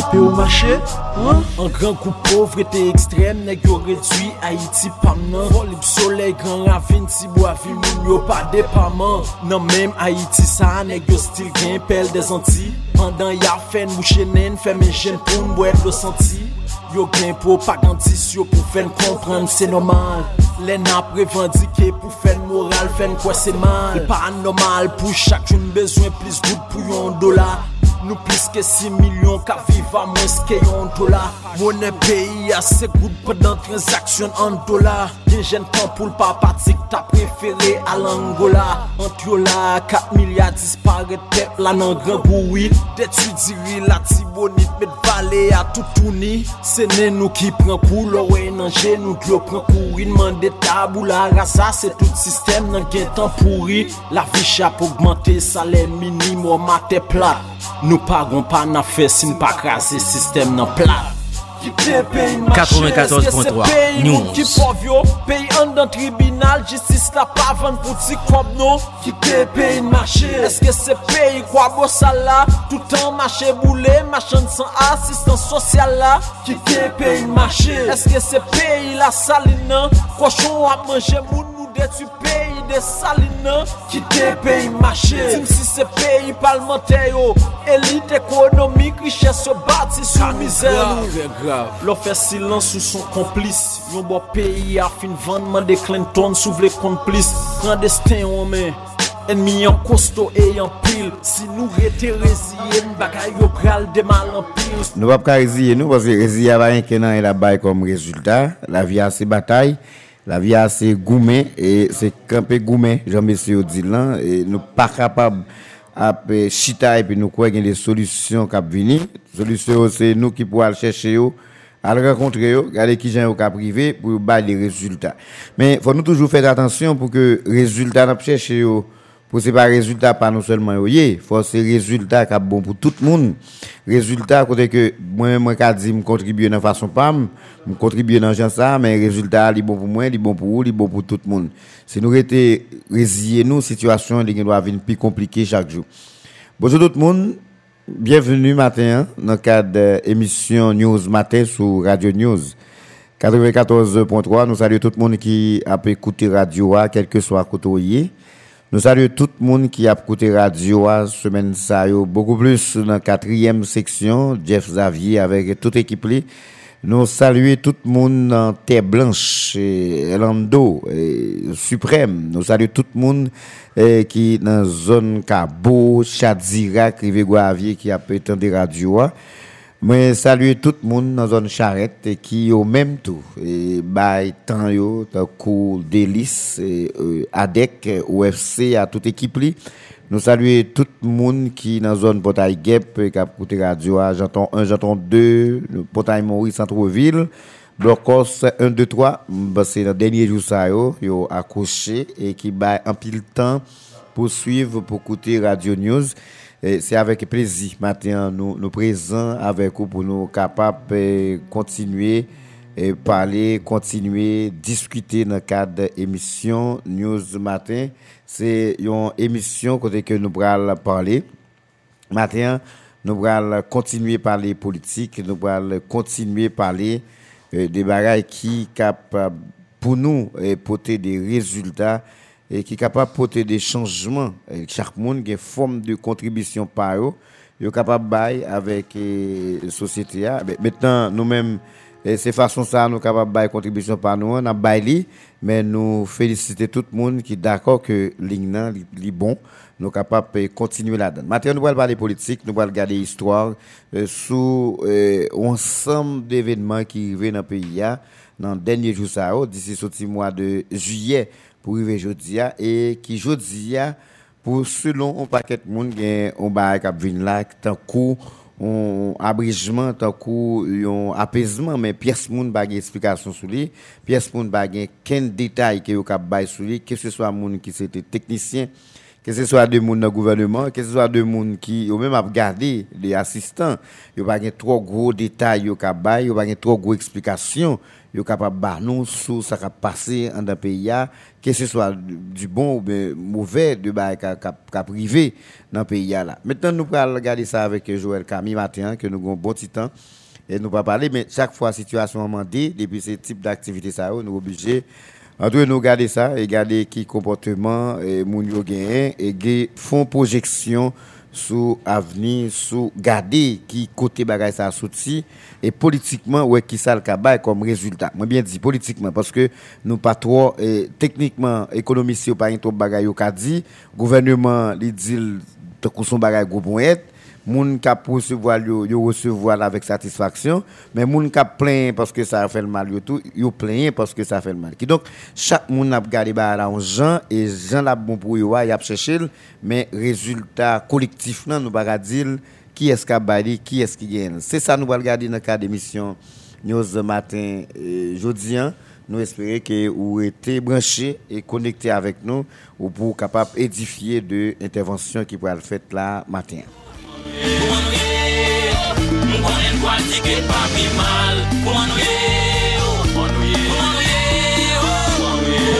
Hein? Un grand coup pauvreté extrême, nèg yo réduit Haïti pam nan. Volib soleil, grand ravine, si bois ville moun yo pas dépament. Nan même Haïti ça, nèg yo style gen pelle des Antilles. Pendant y a fait mouche nen, fait mes jeunes pour m'boire le senti. Yo gen propagandiste yo pour faire comprendre c'est normal. Les nappes revendiquées pour faire moral, faire quoi c'est mal. C'est pas normal pour chacun besoin plus good pour yon dollar. Nou plis ke 6 milyon ka viva mwen ske yon dola. Mwenen peyi a se goud padan transaksyon an dola. Gen jen tan pou l pa patik ta preferi al Angola. Ant yo la 4 milyar dispare tep la nan gran bouil Detu diri la tibonit met vale a toutouni Se nen nou ki pren pou l owe nan jen nou gyo pren kouri Nman de tabou la rasa se tout sistem nan gen tan pouri. La vi chap augmente salen minimo mate plat. Nou pagon pa nan fesin pa krasi sistem nan plat. 94.3 News. Ki pov yo, peyi an dan tribunal Jistis la pavan pou ti kob nou Ki te peyi n mache Eske se peyi kwa bo sala Toutan mache boule, machan san asistan sosyal la Ki te peyi n mache Eske se peyi la salina Kwa chon ap manje moun detu peyi de salina Kite peyi mache Tim si se peyi palmente yo Elite ekonomik riche se bati sou mizer Lo fe silan sou son komplis Yon bo peyi a fin vanman de Clinton sou vle komplis Kandestin omen Enmi yon kosto e yon pil Si nou rete reziye nou bagay yo pral demal an pil Nou wap ka reziye nou Pase reziye avayen kenan el abay kom rezultat La vi a se batay la vi a se goumen, e se kampe goumen, jan mesi yo di lan, e nou pa kapab ap eh, chita e pi nou kwe gen de solusyon kap vini. Solusyon yo se nou ki pou al cheshe yo, al renkontre yo, gade ki jan yo ka prive pou yo bay de rezultat. Men, fò nou toujou fèt atensyon pou ke pour c'est pas résultat pas non seulement yo yé, faut c'est résultat qui bon pour tout le monde. Résultat côté que moi moi qu'a dit me contribuer dans façon pas me contribuer dans genre ça mais résultat li bon pour moi, li bon pour vous, li bon pour tout le monde. Si nous était résilier nous situation qui doit venir plus compliquée chaque jour. Bonjour tout le monde. Bienvenue matin dans le cadre de l'émission News Matin sur Radio News. 94.3, nous saluons tout le monde qui a pu écouter radio, à, quel que soit côté. Nous saluons tout le monde qui a écouté radio à semaine beaucoup plus dans la quatrième section, Jeff Xavier avec toute équipe li. Nous saluons tout le monde dans Terre Blanche, et Lando, Suprême. Nous saluons tout le monde eh, qui dans la zone Cabo, Chadzira, Rive-Guavier qui a entendre radio. Moi, saluer tout le monde dans la zone charrette et qui au même tout. Et bay temps yo, tant coup délice, ADEC, OFC, à toute équipe. Nous saluer tout le monde qui dans la zone Portail Gap, qui a écouté radio, à j'entends 1, j'entends 2, le Portail Maurice, Centre-Ville. Blocos 1, 2, 3, bah, c'est le dernier jour ça yo, yo accroché et qui bay un pile temps pour suivre, pour écouter Radio News. C'est avec plaisir maintenant nous nous présents avec vous pour nous capables de continuer et parler, continuer, discuter dans le cadre de l'émission News Matin. C'est une émission côté que nous allons parler. Matin, nous allons continuer à parler politique, nous allons continuer à parler euh, des bagailles qui capable pour nous porter des résultats et qui est capable de porter des changements. Et chaque monde a une forme de contribution par eux. Il est capable de bailler avec la société. Mais Maintenant, nous-mêmes, c'est façon ça, nous sommes capables de bailler contribution par nous. On a baillé, mais nous félicitons tout le monde qui est d'accord que l'ignan est bon. Nous sommes capables de continuer là-dedans. Maintenant, nous allons parler politique, nous allons regarder l'histoire euh, sous euh, ensemble d'événements qui arrivent dans le pays ah, dans le dernier jour oh, d'ici ce mois de juillet pour arriver aujourd'hui et qui aujourd'hui pour selon un paquet de monde gen on ba k'ap vinn là tant coup un abrégement tant coup un apaisement mais pièce ba gen explication sur lui pièce ba gen ken détail que k'ap bay sur lui que ce soit moun qui c'était technicien que ce soit des gens dans le gouvernement, que ce soit des gens qui ont même regardé des assistants, il n'y a pas trop gros détails, il n'y a pas trop gros explications, il capable de nous sur ce qui passé dans le pays, que ce soit du bon ou du mauvais, de qui privé dans le pays. Là. Maintenant, nous allons regarder ça avec Joël Camille matin, que nous avons bon petit temps. Et nous pas parler, mais chaque fois, situation dit, depuis ce type d'activité, ça, nous sommes obligés en tout cas, nous regarder ça, et regarder qui comportement et moun yo et font projection sur l'avenir, sur garder qui côté bagay ça sorti et politiquement ouais qui ça le comme résultat. Moi bien dit politiquement parce que nous pas trop et, techniquement économiste pas trop bagay yo ka dit, gouvernement li dit son bagay gros moun qui recevoir yo, yo recevoir avec satisfaction mais moun qui plein parce que ça fait le mal yo tout plein parce que ça fait le mal donc chaque moun a gardé ba l'argent et gens la bon pour yo y a cherché mais résultat collectif nous pas dire qui est-ce qui a qui est-ce qui gagne c'est ça nous va regarder dans le cas d'émission matin jeudi hein. nous espérons que vous êtes branchés et connectés avec nous pour capable édifier de intervention qui pourrait être faite là matin. Mwa tiket pa mi mal Pou anouye yo Pou anouye yo Pou anouye yo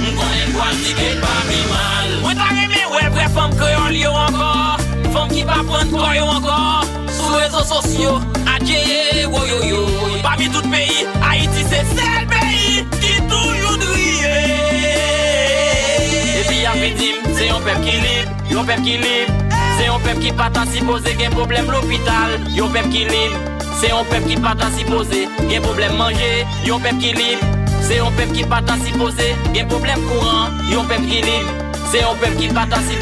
Mkonen mwa tiket pa mi mal. Mwen ta reme we vre fom kreyon liyo ankor Fom ki pa pren kroyo ankor Sou rezo sosyo Adjeye woyoyo Parmi tout peyi Haiti se sel peyi Ki tou yon driye Epi apetim Se yon pep ki lip Yon pep ki lip C'est un peuple qui pas si posé, un problème l'hôpital. Yon peuple qui libre. C'est un peuple qui pas si posé, un problème manger. Yon peuple qui libre. C'est un peuple qui pas si posé, un problème courant. Yon peuple qui libre. C'est un peuple qui pas si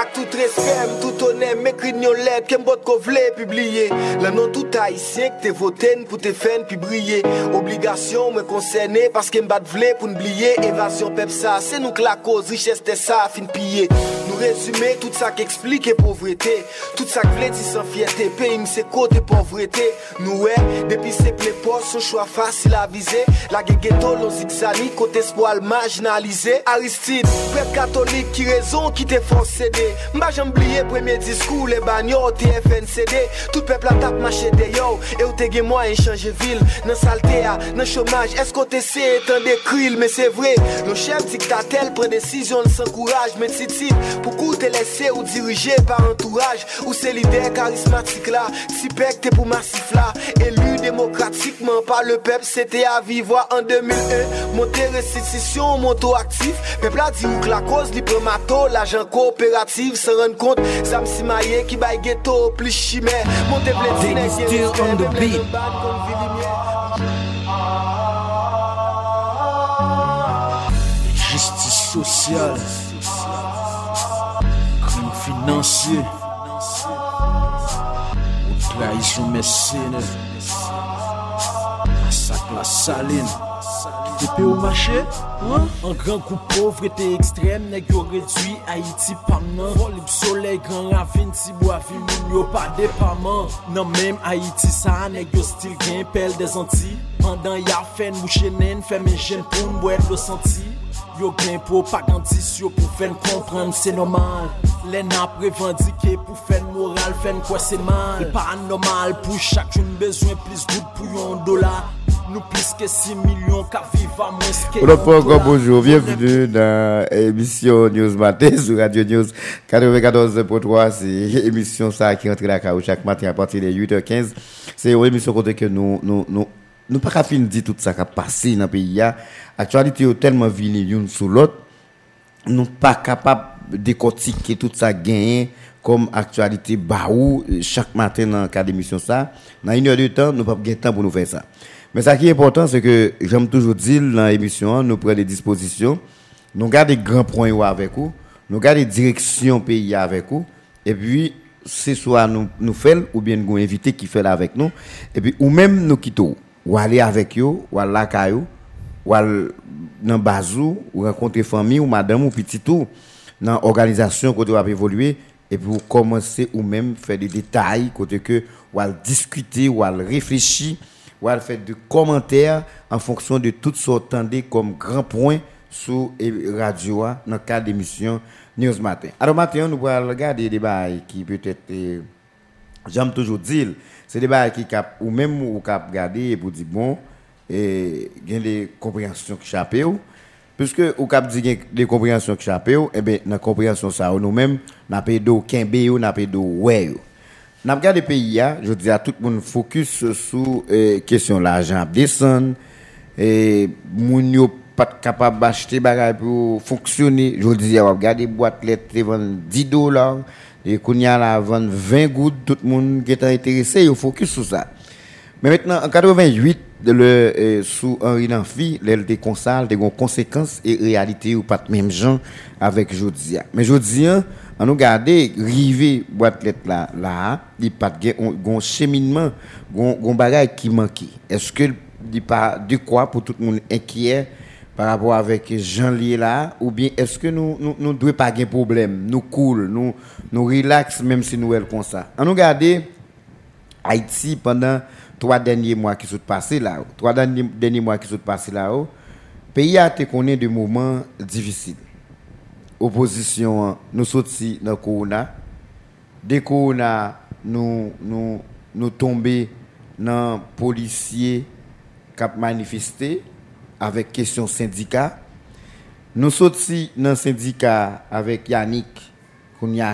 Ak tout respem, tout onem, mekri nyon let Kem bot ko vle pibliye La non tout haisyen k te voten pou te fen pi briye Obligasyon mwen konsene, paske mbat vle pou nbliye. Evasyon pep sa, se nou k la koz, riches te sa fin piye Résumer tout ça qui explique pauvreté. Tout ça qui veut dire sans fierté. Pays c'est côté pauvreté. Nous ouais, depuis ces plaies son choix facile à viser. La ghetto, l'on zigzani, côté espoir marginalisé. Aristide, peuple catholique qui raison, qui te font céder. M'a premier discours, les bagnoles, TFNCD. Tout peuple a tape marché de yo. Et où t'es moi changer ville, dans saleté, dans chômage. Est-ce qu'on t'essaie tant des krill, mais c'est vrai. Le chef dictatel prend décision sans courage, mais c'est type. Pourquoi t'es laissé ou dirigé par entourage, ou c'est l'idée charismatique là. Si pec t'es pour massif là, élu démocratiquement par le peuple, c'était à vivre en 2001. Monter restitution, moto actif. Peuple a dit où que la cause, libre mato, l'agent coopératif, se rendre compte. Sam Simaye qui baille ghetto, plus chimère. Monter beat. Justice sociale. finansye Ou traizyon mesene Asak la saline. Depi ou mache, an gran kou povrete ekstrem Neg yo redwi Haiti pamnan Rolib sole, gran ravine, tibou avim Moun yo pa depaman Nan non, menm Haiti sa, neg yo stil gen pel de zanti Pandan ya fen mouche nen, femen jen pou mbouet lo santi Yo gen propagandis yo pour faire comprendre c'est normal. Les n'a revendiqué pour faire moral, faire quoi c'est mal. Pas normal pour chacun besoin plus good pour un dollar. Nous plus que 6 millions qu'à vivre à moins que Bonjour, un dollar. bonjour, bienvenue dans l'émission News Matin sur Radio News 94.3. C'est l'émission ça qui entre la caou chaque matin à partir de 8h15. C'est une émission côté que nous, nous, pas qu'à fin dire tout ça qui a passé dans le pays. Actualité est tellement vini l'une sous l'autre. Nous pas capable de décortiquer tout ça gagné comme actualité baou chaque matin dans cadre d'émission ça. Dans une heure de temps, nous pas de temps pour nous faire ça. Mais ça qui est important, c'est que j'aime toujours dire dans l'émission, nous prenons des dispositions, nous gardons des grands points avec vous, nous gardons des directions pays avec vous, et puis c'est soit nous nous faisons ou bien nous invité qui fait là avec nous, et puis ou même nous quittons, ou aller avec eux, ou aller la caillou, ou aller dans bazou, ou rencontrer famille ou madame ou petit tout dans organisation côté va évoluer et puis vous commencer ou même faire des détails côté que ou aller discuter ou aller réfléchir ou aller faire des commentaires en fonction de toutes sortes tendez comme grand point sur eh, radio dans le cadre d'émission News Matin. Alors matin nous allons regarder des bails qui peut-être eh, j'aime toujours dire c'est des bails qui cap ou même ou cap regarder et pour dire bon et a des compréhensions qui échappent puisque au cap dit a des compréhensions qui échappent et bien dans compréhension ça nous même n'a pas de kembe n'a pas de ouais n'a regardé pays là je dis à tout le monde focus sur euh, question l'argent descend et moun yo pas capable d'acheter bagay pour fonctionner. Je dis on regarder boîte vendre 10 dollars et kounya la vendre 20 gouttes tout le monde qui est intéressé yo focus sur ça mais maintenant, en 88, le, euh, sous Henri Lanfi, l'elle des des conséquences et réalités ou pas de même gens avec Jodia. Mais Jodia, on nous garder, river boîte lettre là, là, il pas de cheminement, un bagage qui manque. Est-ce que il pas de quoi pour tout le monde inquiet par rapport avec Jean lié là ou bien est-ce que nous nous nous devons pas de problème, nous cool, nous nous relax même si nous elle comme ça. On nous garder Haïti pendant trois derniers mois qui sont passés là, trois derniers, derniers mois qui sont passés là, le pays a été connu de moments difficiles. Opposition, nous sortis dans corona. Dès corona, nous, nous, nous tombés dans policiers qui manifesté avec question syndicat. Nous sortis dans le syndicat avec Yannick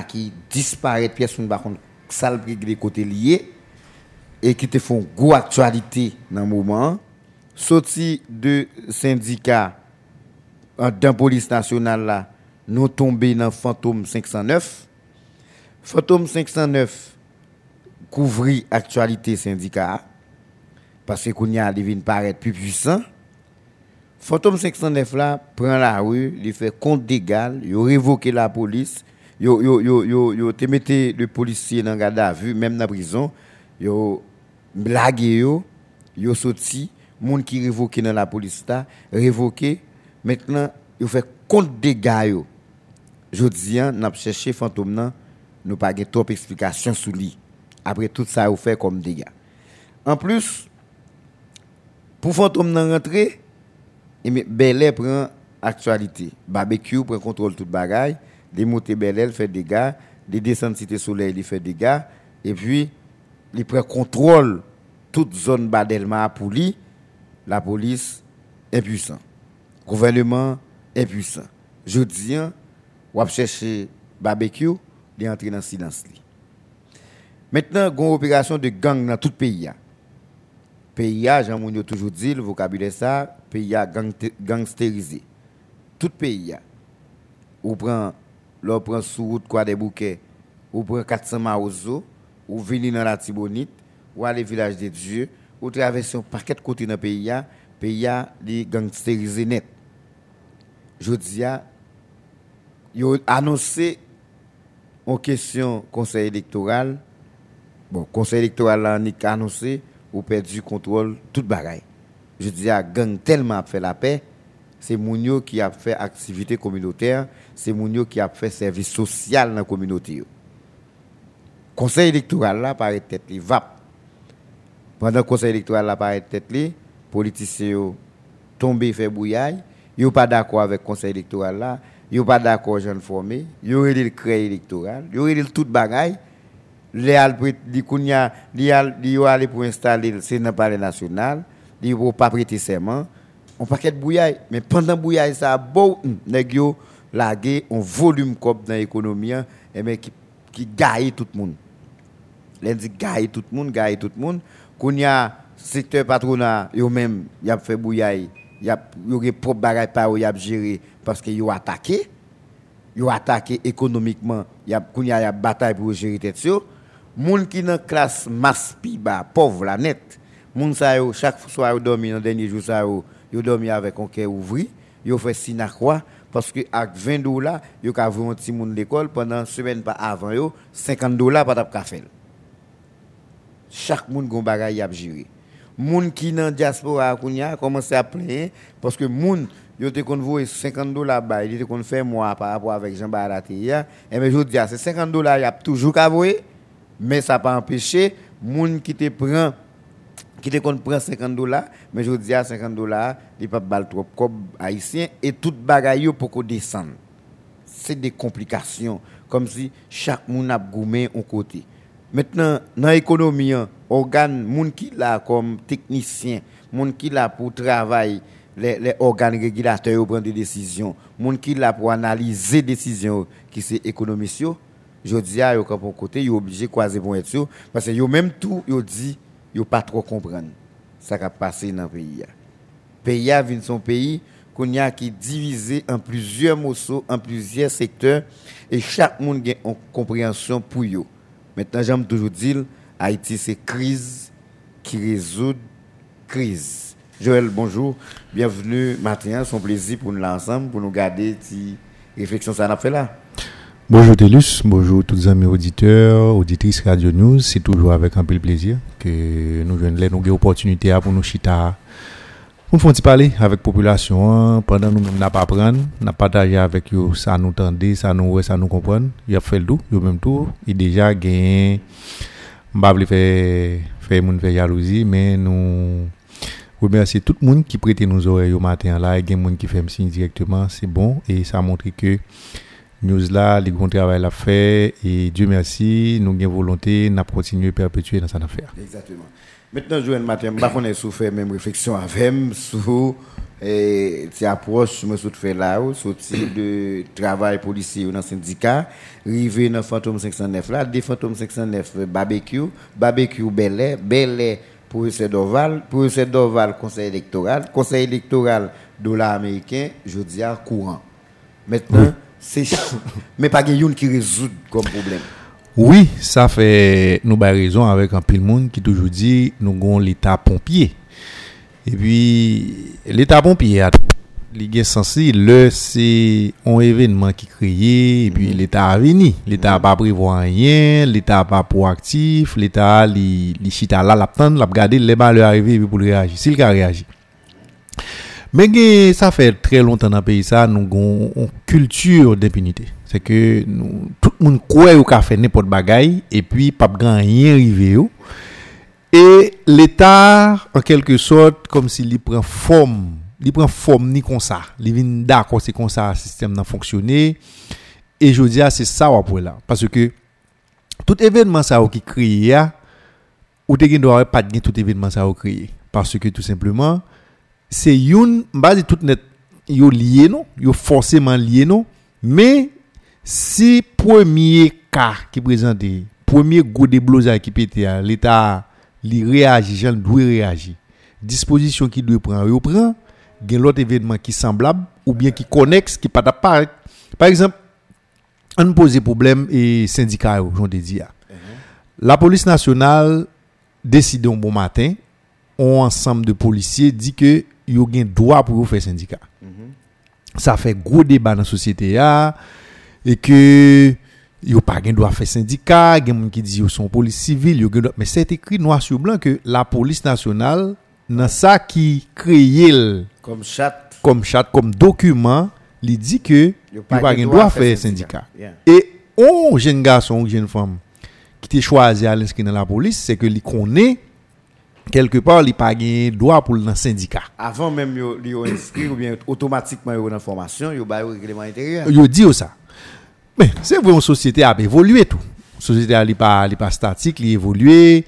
qui disparaît, pièce nous contre salle des côtés liés et qui te font gros actualité dans le moment. Sorti de syndicat euh, dans police nationale là, nous tombés dans Fantôme 509. Fantôme 509 couvrit actualité syndicat parce que qu'on y a devine paraître plus puissant. Fantôme 509 là prend la rue, il fait compte d'égal, il révoqué la police, yo te le policier dans garde à vue même dans la prison, yo blagué yo sorti, monde qui révoqué dans la police là, révoqué, maintenant yo fait compte dégâts yo. Jodi an n'a cherché fantôme nan, nous pas trop explication sur lui. Après tout ça yo fait comme dégâts. En plus pour fantôme rentrer, Bel Air prend actualité. Barbecue prend contrôle toute bagaille, des montées Bel Air fait des descentes Cité Soleil il fait dégâts et puis il prend contrôle toute zone Badelma pour lui, la police impuissant. Gouvernement impuissant. Je dis, on va chercher barbecue, il entrer dans le silence. Maintenant, il y a une opération de gang dans tout le pays. Pays, Jean Mounio toujours dit, le vocabulaire ça, pays gangstérisé. Tout pays. Ou prend, l'on prend sous route quoi des bouquets, ou prend 400 maozo, ou venir dans la Tibonite, ou aller village de Dieu, ou traverser un paquet de côtés dans pays, le pays a gangstérisé net. Je dis, ont annoncé en question conseil électoral, bon, conseil électoral ni annoncé, ou perdu contrôle, toute bagaille. Je dis à gang tellement fait la paix, c'est Mounio qui a fait activité communautaire, c'est Mounio qui a fait service social dans la communauté. Conseil électoral là, paraît tête li vap. Pendant le conseil électoral là, paraît tête li, politiciens tombé fait bouillaille, ils pas d'accord avec le conseil électoral là, ils pas d'accord jeune formé, ils ont le créer électoral, ils ont tout bagaille. Les di kounya li aller pour installer le Sénat national, li pour pas prêter serment, on paquet bouillaille, mais pendant bouillaille ça beau nèg yo lagué un volume comme dans l'économie et eh mais qui qui gagne tout le monde. Dit gagne tout le monde, gagne tout le monde. Kounya secteur patronat yo même y a fait bouillaille y a y propre bagay pa y a géré parce que yo attaqué yo attaqué économiquement y a kounya y a bataille pour gérer tête sur moun qui dans classe masse pi bas pauvre la net moun sa chaque soir yo dormi dans dernier jour ça yo avec un cœur ouvri yo fait sina quoi parce que avec 20 dollars yo ka un petit monde l'école pendant semaine pas avant yo 50 dollars pas t'a faire. Chaque monde gon bagay a géré moun qui dans diaspora kounya commencé à plaindre parce que moun yo te kon 50 dollars ba il te kon fait moi par rapport avec Jean Baraté et mais je dis c'est 50 dollars y a toujours qu'à mais ça pas empêché moun qui te prend qui te kon prend 50 dollars mais je dis à 50 dollars il pas bal trop comme haïtien et tout bagaille pour qu'on descende. C'est des complications comme si chaque moun a goumé un côté. Maintenant dans l'économie organes, moun qui là comme technicien, moun qui là pour travailler, les, organes régulateurs prendre des décisions, moun qui là pour analyser des décisions qui c'est économiste je dis à pour côté, yo obligé croiser pour être sûr parce que yo même tout yo dit yo pas trop comprendre ça qui a passé dans le pays. Le pays a son pays qu'on a qui divisé en plusieurs morceaux, en plusieurs secteurs et chaque monde a une compréhension pour yo. Maintenant j'aime toujours dire Haïti, c'est crise qui résout crise. Joël, bonjour. Bienvenue matin. C'est un plaisir pour nous l'ensemble, pour nous garder réflexion ça a fait là. Bonjour Télus, bonjour tous amis auditeurs, auditrices Radio News. C'est toujours avec un peu de plaisir que nous venons nous l'opportunité pour nous chita. Pour nous parler avec la population pendant nous même n'a pas prendre, n'a partager avec eux ça nous tendait, ça nous ça nous comprendre. Il a fait le tout, il même tout, il déjà gagné. Pas faire faire moun faire jalousie mais nous remercier tout le monde qui prête nos oreilles au matin là. Et des monde qui fait signe directement c'est bon. Et ça montre que news là les grands travail l'a fait et Dieu merci nous avons volonté n'a continuer perpétuer dans cette affaire. Exactement. Maintenant Joël matin pas qu'on est sous fait même réflexion avec sur et c'est approche me suis fait là sorti de travail policier dans le syndicat rivé dans fantôme 509 là des fantôme 509 barbecue barbecue belé belé pour ce Doval pour ce Doval conseil électoral conseil électoral dollar américain je dis à courant. Maintenant c'est mais pas une qui résout comme problème oui ça fait nous avons raison avec un pile monde qui toujours dit nous avons l'état pompier et puis, l'État pompier a est censé, le c'est un événement qui créé, et puis mhm. l'État a venu. L'État n'a pas prévu rien, l'État n'a pas proactif, l'État, il chita là, l'attend, l'a regardé, les balles arriver pour réagir. S'il a réagi. Men gen, sa fè tre lontan nan peyi sa, nou gon kultur d'impunite. Se ke nou, tout moun kouè ou ka fè nepot bagay, e pi pap gran yen rive yo. E l'Etat, an kelke sot, kom si li pren fòm, li pren fòm ni konsa. Li vin da kon se konsa sistem nan fonksyonè. E jodi a, se sa wap wè la. Pase ke, tout evenman sa wou ki kriye ya, ou te gen do wè pat gen tout evenman sa wou kriye. Pase ke tout simplement, c'est une base tout net, yo lié non, yo forcément lié non, mais si premier cas qui présente, premier goût de blousa qui pétait, l'État li réagit, j'en doit réagir. Disposition qui doit prendre, il prend, gen l'autre événement qui semblable ou bien qui connexe qui pas. Par exemple, on pose problème et syndicat j'en dit La police nationale décide un bon matin, un ensemble de policiers dit que yo gen droit pour faire syndicat. Ça fait gros débat dans la société et que yo pas gen doit faire syndicat, gen moun qui dit yo sont police civile, yo gen mais c'est écrit noir sur blanc que la police nationale dans ça qui créé Comme chat. comme charte comme document, il dit que Yo pas gen droit faire syndicat. syndicat. Yeah. Et on jeune garçon ou jeune femme qui t'est choisi à l'inscrire dans la police, c'est que li connaît quelque part il pas gen droit pour le syndicat. Avant même yo, yo inscrit ou bien automatiquement yo dans formation, yo ba yo règlement intérieur. Yo dit ça. Mais c'est vrai une société a évolué tout. Société a li pas pas statique, li évolué.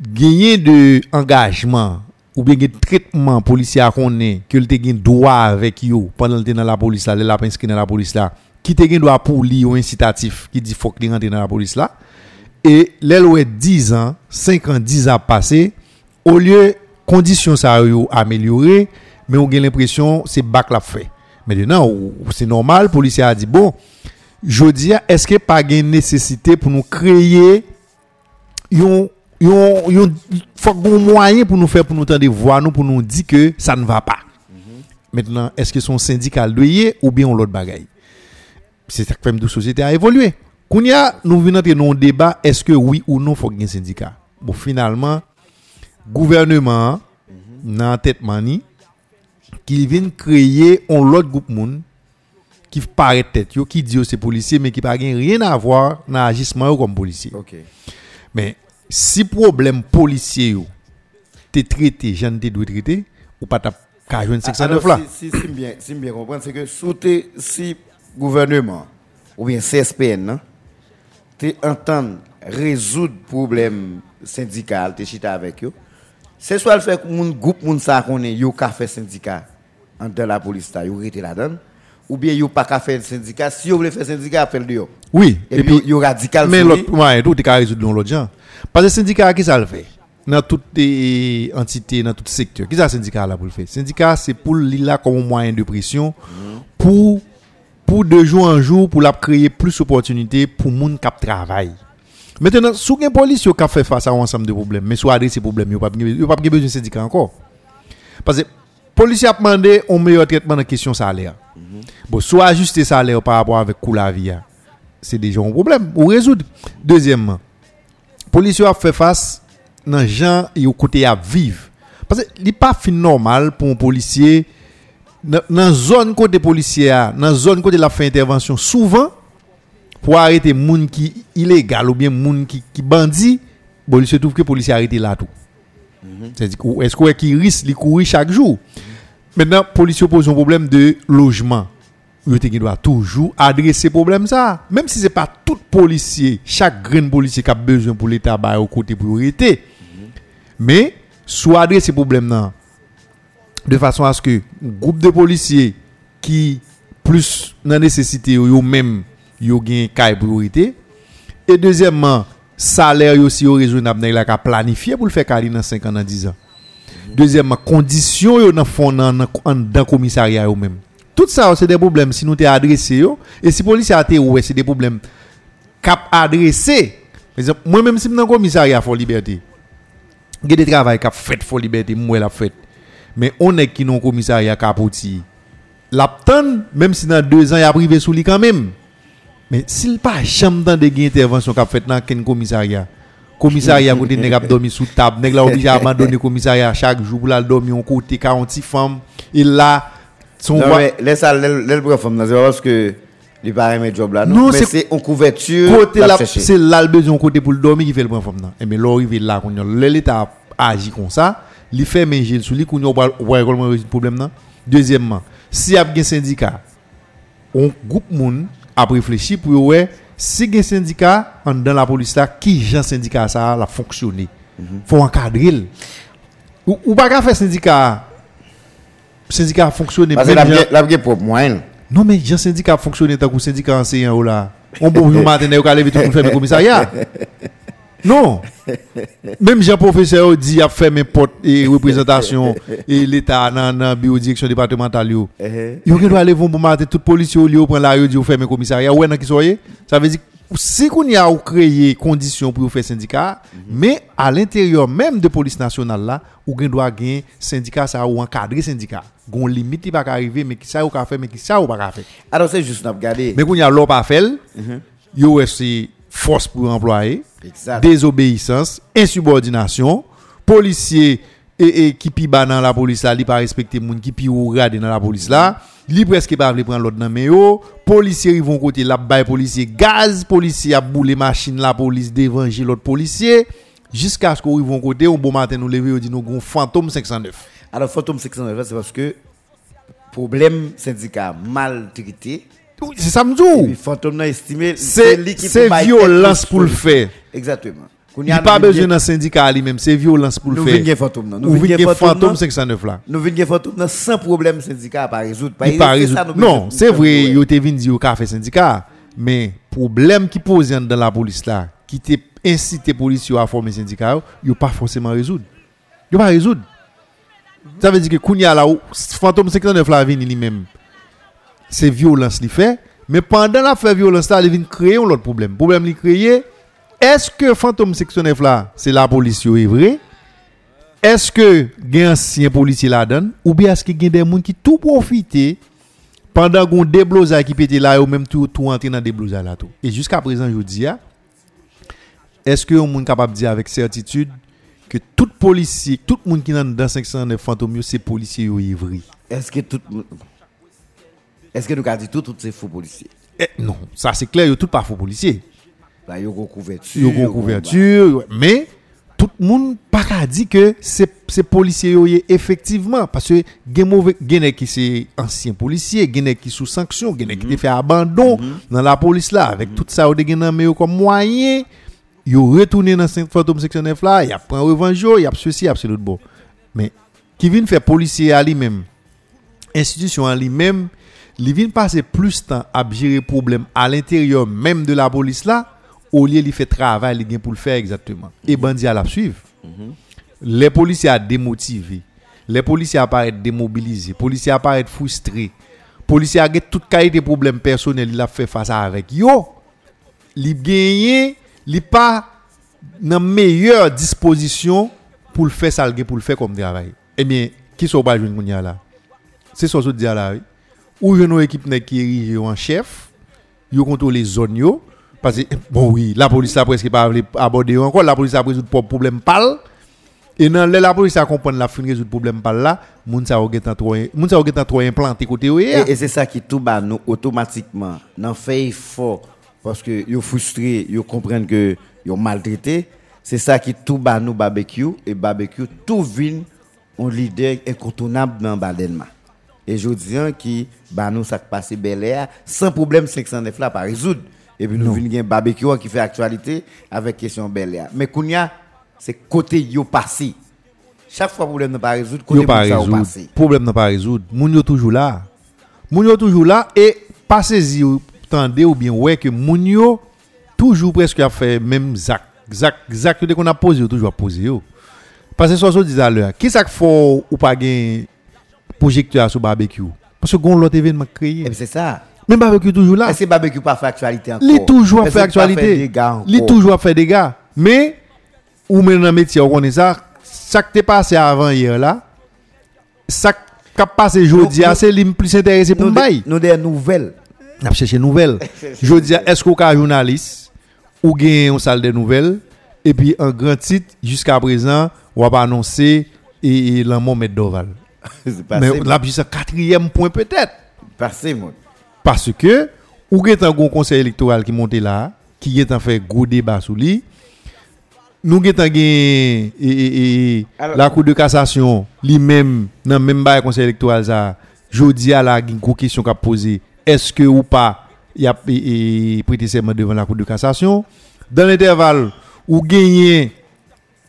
Gagner de engagement ou bien gen traitement policier à connaît que le droit avec yo pendant te dans la police là, le inscrit dans la police là, qui te gen droit pour li ou incitatif qui dit faut que li rentre dans la police là. Et là où est 10 ans, 5 ans, 10 ans passés, au lieu conditions ça yo amélioré, mais on a l'impression c'est bac la fait. Maintenant, c'est normal, policier a dit bon, je dis est-ce que pas une nécessité pour nous créer un moyen pour nous faire pour nous entendre voir nous pour nous dire que ça ne va pas. Maintenant, est-ce que son syndicat ou bien on l'autre bagaille? C'est ça que fait de société a évolué. Kounya, nous venons de un débat, est-ce que oui ou non faut qu'il y ait un syndicat? Bon, finalement, gouvernement, dans tête mani, qui vient créer un autre groupe moun qui paraît tête yo, qui dit c'est policier mais qui pas rien à voir dans l'agissement yo comme policier. Mais si problème policier yo t'es traité, j'en doit traiter ou pas ta ka joindre 609 là. Si, si, si, bien, si bien comprendre, c'est que sous tes- si gouvernement ou bien CSPN, non, tu entends résoudre problème syndical, tu chita avec eux, c'est soit le fait que mon groupe, mon ça est, yo ka fait syndicat en dans la police, là, yo rete là-dedans, ou bien yo pas ka faire syndicat, si yo voulez faire syndicat, fait le. Oui, Et, puis, yo radical mais l'autre moyen tout est résoudre l'autre genre. Parce que le syndicat qui ça le fait? Dans toutes les entités, dans tout secteur. Qui ça le syndicat là pour le faire? Syndicat c'est pour li là comme un moyen de pression pour pour de jour en jour pour la créer plus d'opportunités pour moun qui travail. Maintenant, si un policier qui fait face à un ensemble de problèmes, mais soit adresser ces problèmes, il n'y a pas besoin de syndicat encore. Parce que le policier a demandé un meilleur traitement dans la question salaire. Bon, soit ajuster salaire par rapport avec coût la vie, hein. c'est déjà un problème ou résoudre. Deuxièmement, policier a fait face dans gens et au côté à vivre. Parce que n'est pas fin normal pour un policier dans dans zone côté policier, a, dans zone côté la fait intervention souvent pour arrêter moun qui illégal ou bien moun qui qui bandit, bon il se trouve que policier arrêté là tout. C'est-à-dire que est-ce qu'on qui risque de courir chaque jour? Maintenant, policier pose un problème de logement. Gen doit toujours adresser problème ça. Même si c'est pas tout policier, chaque grain policier qui a besoin pour l'état ba au côté priorité. Mais soit adresser problème là de façon à ce que groupe de policiers qui plus dans nécessité yo yo gen kay priorité et deuxièmement salaire aussi raisonnable la ka planifier pour le faire carrière dans 5 ans dans 10 ans. Deuxièmement condition yo dans fond commissariat yo même tout ça c'est des problèmes si nous t'es adressé yo et si policier a été ouais c'est des problèmes cap adressé moi même si dans commissariat for liberté. A des travail cap fait for liberté moi la fait mais on est qui non commissariat capoti l'aptan même si dans deux ans il a privé sous lui quand même mais s'il pas jamais dans des intervention qu'a fait dans quel commissariat commissariat côté nèg a dormi sous table nèg la obligé à abandonner commissariat chaque jour pour la dormir on côté 40 femmes et là son Non, mais laisse ça, laisse le prendre femme, c'est parce que il pas aimer job là, Non. Mais c'est- en couverture. côté la là c'est là le besoin côté pour le dormir qui fait le point femme et mais l'arrivé là qu'on l'état agit comme ça il fait manger sous lui qu'on va voir comment résoudre problème là deuxièmement si y a un syndicat on groupe moun a réfléchi pour ouais si un syndicat dans la police là qui gens syndicat ça la fonctionner faut encadrer ou, ou pas faire syndicat syndicat fonctionner Parce que même la bien propre moyen. non, mais j'ai un syndicat fonctionné tant que syndicat enseignant ou là. On bon jour matin, on va lever tout faire le commissariat. Non. Même Jean professeur dit a fait mes portes et représentation et l'état dans la biodirection départementale yo. Yo qui doit aller bon matin tout policier au lieu prendre la dit faire mes commissariat ouais nan qui soyez. Ça veut dire si qu'on y a ou créer conditions pour faire syndicat, mais à l'intérieur même de police nationale là, ou gen doit gagner syndicat ça ou encadrer syndicat. Gon limite qui pas arriver mais qui ça ou ka faire mais qui ça ou pas faire. Alors c'est juste n'a regarder. Mais il y a l'eau pas fait, yo c'est force pour employer, désobéissance, insubordination, policier et, et qui pi dans la police là, li pas respecter moun qui pi ou dans la police là, li presque pas prendre l'autre dans mais yo, policier ils vont côté la bail policier gaz, policier a boulé machine la police dévanger l'autre policier jusqu'à ce qu'on vont côté un bon matin nous lever on dit nous gon fantôme 509. Alors, Fantôme 609, c'est parce que problème syndicat mal traité. Oui, C'est ça n'a estimé. C'est violence pour le faire. Exactement. Il a, pas nous besoin d'un syndicat lui-même, c'est violence pour le Nous faire. venons fantôme. non. Nous Ou venons fantôme. fantôme non. 509 là. Nous venons fantôme non, sans problème syndicat pas résoudre. Il pas résoudre. nous Non, c'est vrai, Ouais. yo te vin di yo ka fait syndicat, mais problème qui pose dans la police là, qui te incite police yo à former syndicat, yo pas forcément résoudre. Yo pas résoudre. Ça veut dire que kounya là fantôme 59 là vinn lui-même. C'est violence li fait, mais pendant la fait violence là, il vient créer un autre problème. Problème li créé, est-ce que fantôme 69 là, c'est la police est vrai? Est-ce que gen ancien policier la donne ou bien est-ce que gen des gens qui tout profiter pendant qu'on déblosage qui pété là ou même tout tout entrer dans déblosage là tout. Et jusqu'à présent je dis ah, est-ce que on monde capable de dire avec certitude que tout policier, tout monde qui est dans 509 fantômes c'est policier yo ivri. Est-ce que tout. Est-ce que nous avons dit tout, tous ces faux policiers Eh, non, ça c'est clair, tout pas faux policier. Là, ils ont couverture. Yo gon couverture, mais tout le monde pas qu'à dire que c'est c'est policier yo yé effectivement parce que gen mauvais gen qui c'est ancien policier, gen qui sous sanction, gen qui te fait abandon dans la police là avec tout ça de gen mais comme moyen yo retourné dans Saint fantôme section 9 là, y a prend revanche, y a ceci, y a l'autre bon. Mais qui vient faire policier à lui-même institution en lui-même, li vin pase plus tan ap jere problem al interior menm de la polis la, ou liye li fe travay li gen pou l fè exactement. Mm -hmm. E bandi al ap suiv. Mm -hmm. Le polisi a demotivi, le polisi a paret demobilize, polisi a paret frustre, polisi a get tout kalite problem personel li la fe fasa avèk. Yo, li genye, li pa nan meyèr disposisyon pou l fè salge, pou l fè kom travay. Eh Ebyen, ki sou pa joun moun ya la? Se sou sou diya la, oui. Ou une équipe qui érigé en chef yo contrôle les zones parce que bon oui la police a presque pas aborder encore la police a résoudre le problème pal et dans le- la police a comprendre la fin résoudre problème pal là moun sa ou getan trop implanté côté Et, et c'est ça qui tout bas nous automatiquement n'en fait effort parce que yo frustré, yo comprennent que yo maltraité, c'est ça qui tout bas nous barbecue et barbecue tout vient un leader incontournable dans Badenma. Et je dis qui bah nous ça passe Bel Air sans problème 509 là pas résoudre. Et puis nous venons un barbecue qui fait actualité avec question Bel Air. Mais Kounia c'est côté yo passé. Chaque fois problème n'est pas résoudre côté pas ça passé. problème n'a pas résoudre moun yo toujours là moun yo toujours là et pas saisi ou tendez ou bien ouais que moun yo toujours presque a fait même zac zac zac que qu'on a posé toujours a posé yo parce que ça je disais à l'heure qui ça qu'il faut ou pas gain projecteur sur barbecue. Parce que gon l'autre événement créé. Puis c'est ça. même barbecue toujours là. Que barbecue pas fait actualité encore. li toujours fait actualité. des encore? toujours fait des gars. Mais ou même dans le métier on connaît ça. Ça qui t'est passé avant hier là ça qui a passé aujourd'hui c'est lui plus intéressé pour bail des- nous des nouvelles. n'a cherché nouvelles. Je dis est-ce qu'on a journaliste ou gain une salle de nouvelles et puis un grand titre jusqu'à présent on va annoncer et, et l'amour Doval. C'est mais là c'est quatrième point peut-être. Passé, parce que ou gen un gros conseil électoral qui monte là qui est en fait gros débat sur lui nous gen et, et, et, Alors- la cour de cassation lui-même dans même bail conseil électoral ça jodi à la gros question qu'a posé est-ce que ou pas il a et, et, prêté serment devant la cour de cassation? Dans l'intervalle ou gagné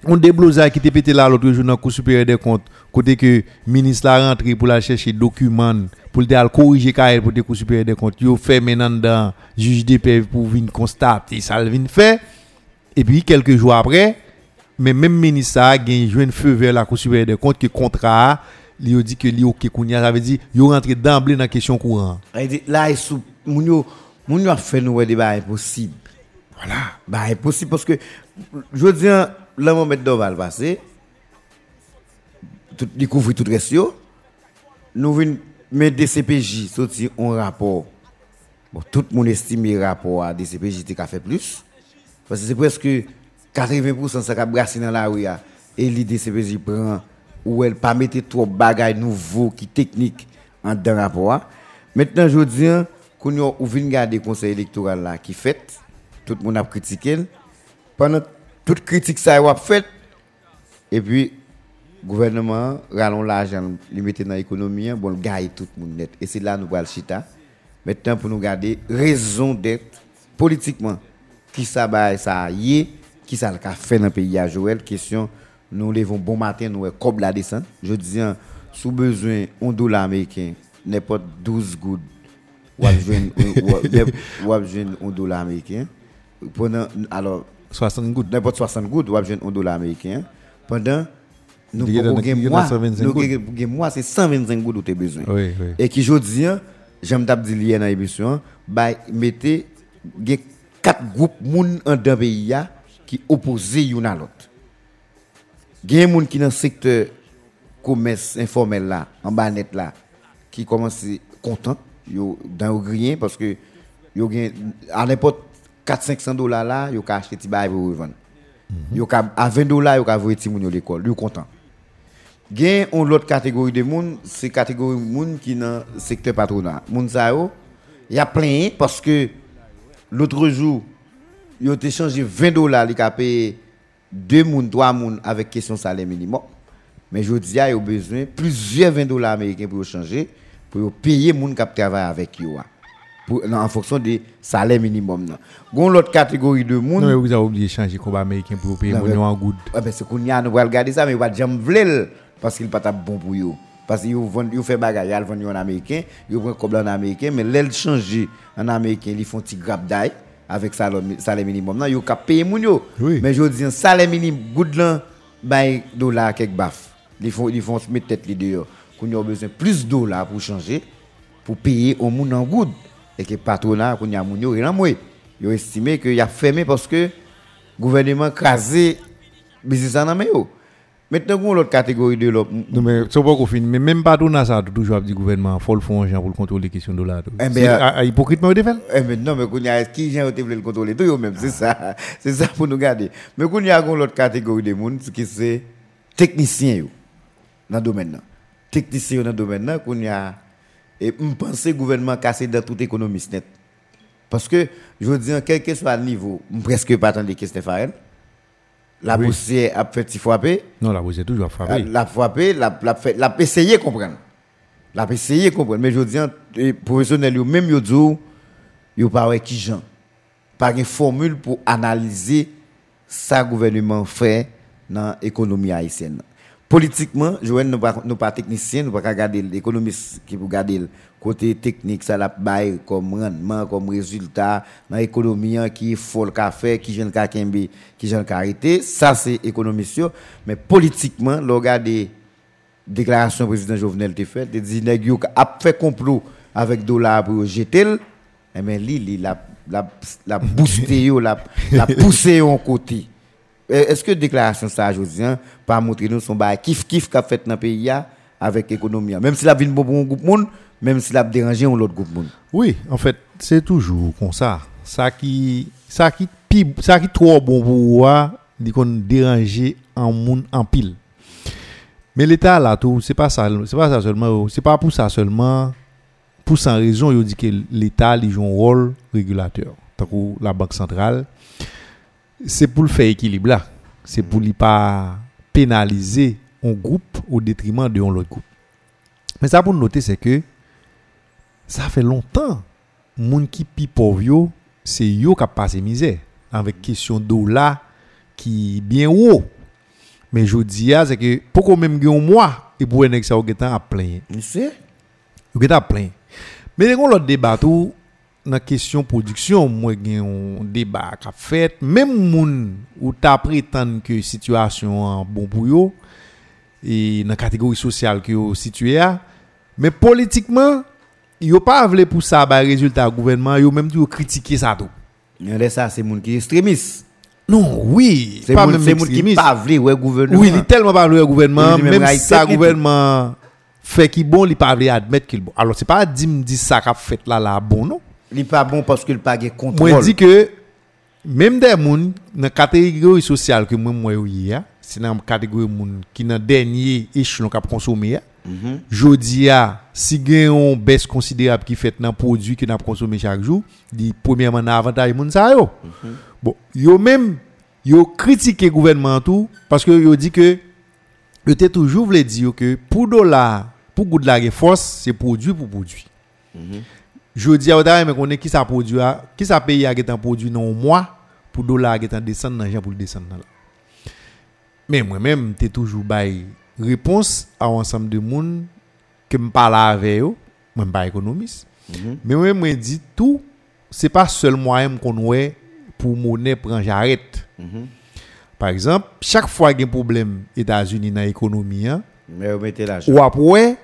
on déblosage qui était pété là l'autre jour dans le cour supérieur des comptes côté que ministre la rentré pour la chercher document pour le corriger KL pour le cour supérieur des comptes yo fait maintenant dans juge de paix pour venir constater ça le fait et puis quelques jours après mais même ministre a gagné un feu vers la cour supérieure des comptes que contrat li yo dit que li OK kounya ça veut dire rentré d'emblée dans question courant Il dit, Là, il sous. Moun yo, moun yo a fait nous des débat impossible. voilà Bah, impossible parce que, je dis, le moment de Doval passé, tout, découvrir tout reste yo, nous venons mettre des CPJ, sortir un rapport Bon, tout le monde estime le rapport à DCPJ qui a fait plus. Parce que c'est presque 80% ça qui a brassé dans la rue. là. Et l'idée DCPJ prend ou elle pas mettre trop de bagages nouveaux qui techniques dans le rapport. Maintenant, je dis, qu'on a ouvert le conseil électoral là qui fait, tout le monde a critiqué. Pendant toute critique ça a fait, et puis le gouvernement rallonge l'argent, le mettre dans l'économie, bon, le gagne tout le monde net. Et c'est là nous allons chita. Maintenant, pour nous garder raison d'être politiquement, qui ça va ça y est, qui ça le fait dans le pays à Joël, question, nous levons bon matin, nous comme la descente. Je dis, hein, sous besoin, un dollar américain, n'importe 12 gouttes, ou un dollar américain. Pendant, alors, 60 gouttes. n'importe 60 gouttes, ou à joindre un dollar américain. Pendant, nous Il y a avons il y a mois, 125 nous gouttes. avons mois, c'est 125 gouttes tu as besoin. Oui, oui. Et qui je dis, hein, j'aime hier dans l'émission, mettez gen quatre groupes moun en d'un pays qui opposés yon à l'autre. Gen moun qui dans le secteur commerce informel là, en bas net là, qui commence content, yo dans grien parce que à n'importe 4 500 dollars là, yo ka acheter ti bail pour ka à 20 dollars yo ka voyer ti moun yo l'école, yo content. Gen on l'autre catégorie de monde, c'est catégorie monde qui dans le secteur patronat. Yo, y a plein parce que l'autre jour, yo te changé 20 dollars, li ka payer deux moun, trois moun avec question salaire minimum. Mais je dis, il y a besoin plusieurs 20 dollars américains pour changer, pour payer moun qui travaille avec yo. Pour, non, en fonction des salaires minimum. Gon l'autre catégorie de moun, Non, mais vous avez oublié de changer le combat américain pour payer mon en good. Ah ben c'est qu'on y a nous va regarder ça mais va jamais parce qu'il pas ta bon pour yo. Parce vend yo fait bagay, ils vendent en américain, yo prend comme en américain mais l'aile changer en américain, ils font petit grab d'ail avec salaire salaire minimum. Non, yo ka payer moun yo. Oui. Mais je dis salaire minimum good là bay dollar quelques baf. Ils font ils font se mettre tête les dehors. Qu'on a besoin plus de dollars pour changer pour payer au moun en good et que patronat qu'on y a moun yo remoué yo estimé que y a fermé parce que gouvernement crasé business en main yo. Maintenant qu'on l'autre catégorie de l'autre non mais c'est pas qu'on finit mais même patronat ça toujours dit gouvernement faut le faire gens pour contrôler question dollar eh ben euh, hypocritement de fait eh ben non mais qu'on y a qui gens te le contrôler? Tout yo même c'est ça. C'est ça pour nous garder. Mais qu'on y a l'autre catégorie de monde qui c'est technicien yo dans domaine là. Technicien dans domaine là qu'on y a et me penser gouvernement cassé dans toute économiste net. Parce que je veux dire quel que soit le niveau, me presque pas attendre que Stéphane. La Oui. a fait frapper. Non, là, vous êtes toujours La, frappé. la frappé, la, la, la essayé de comprendre. La essayé de comprendre. Mais je dis, les professionnels, même dit, yo pas ouais qui gens. Pas une formule pour analyser ça gouvernement fait dans l'économie haïtienne. Politiquement, Joël nous pas nous pas technicien, nous pas regarder l'économiste qui regarder le côté technique ça la bail comme rendement, comme résultat dans l'économie hein, qui faut le café, qui jeune ka kembe, qui jeune ka arrêté, ça c'est économiste mais politiquement, le regarder déclaration président Jovenel te fait, te dit nèg yo a fait complot avec dollar pour jeter le, eh ben li li la la la booster yo, en côté. Eh, Est-ce que déclaration ça aujourd'hui hein, pas montrer nous son bail kiff kiff qu'a fait dans le pays ya avec l'économie hein? même si la vinn bon pour un groupe monde, même si la dérangé un autre groupe monde. Oui, en fait, c'est toujours comme ça. Ça qui, ça qui, ça qui trop bon pour dit qu'on déranger en monde en pile. Mais l'État là tout, c'est pas pas ça seulement, c'est pas pour ça seulement. Pour sans raison, il dit que l'État joue un rôle régulateur. Tant la banque centrale, c'est pour le faire équilibre là. C'est pour ne pas pénaliser un groupe au détriment de un autre groupe. Mais ça pour noter, c'est que ça fait longtemps moun qui pi pauvre c'est yo qui a passé misère avec question d'eau là qui bien haut mais je dis ah, c'est que pourquoi même un mois et pour un getan à plein Monsieur? Getan à plein mais on l'autre débat tout dans question production moi gen un débat qu'a fait même moun ou ta prétendre que situation en bon pour yo et dans catégorie sociale que yo situé a mais politiquement yo pas vle pour ça ba résultat gouvernement yo même tout critiquer ça Là ça c'est moun qui extrémiste. non oui C'est pas c'est moun qui extrémiste. pas ouais gouvernement. oui il est tellement pas le gouvernement Il dit même li tout. gouvernement fait qui bon il pas vle admettre qu'il bon alors c'est pas dit me dit ça qu'a fait là là bon non? Il pas bon parce qu'il pas de contrôle. Moi, je dis que même des gens dans la catégorie sociale que moi, moi, c'est dans la catégorie moun qui dans le dernier échelon qui a consommé. Mhm. Je dis, ah, si il y a une baisse considérable qui fait dans le produit que nous consommé chaque jour, dit premièrement, dans avantage yo. Bon, yo même, yo critiqué le gouvernement tout, parce que yo dit que, yo toujours voulu dire que pour dollar, pour goût de la force, c'est produit pour produit. Je dis à mais qu'on est qui ça produit, à- qui ça paye à un produit non mois pour dollar qui est descendre dans pour le descendre là? Mais moi-même, t'es toujours bail réponse à un ensemble de monde que me parle avec eux, moi pas économiste. Mais moi moi dit tout, c'est pas seul moyen qu'on ouais pour monnaie prendre j'arrête. Par exemple, chaque fois qu'il y a un problème États-Unis dans l'économie, hein, Mais vous mettez l'argent. ou après,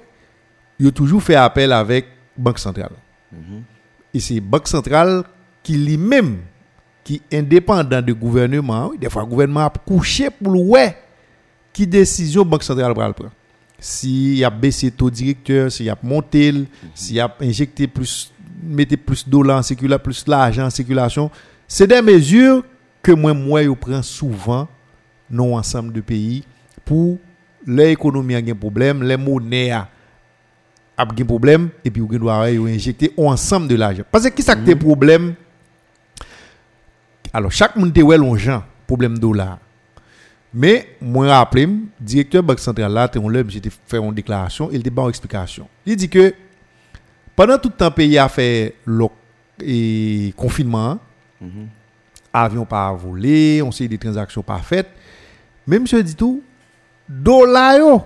il a toujours fait appel avec Banque centrale. Et c'est Banque centrale qui lui-même, qui est indépendant du gouvernement, des fois le gouvernement a couché pour le ouais, qui décision Banque centrale va prendre. S'il y a baissé taux directeur, s'il y a monté, le, s'il y a injecté plus, mettez plus d'ola en circulation, plus d'argent en circulation, c'est des mesures que moi, moi, je prends souvent dans ensemble de pays pour l'économie a un problème, les monnaies a a un problème et puis vous doit injecter ensemble de l'argent. Parce que qui ça que tes problèmes Alors chaque monde te ouais l'argent, problème dollar. Mais moi rappelé, directeur banque centrale là, on j'étais fait une déclaration, il était pas une explication. Il dit que pendant tout le temps pays a fait le et confinement, avion pas volé, on sait des transactions pas faites. Mais monsieur dit tout, dollar yo,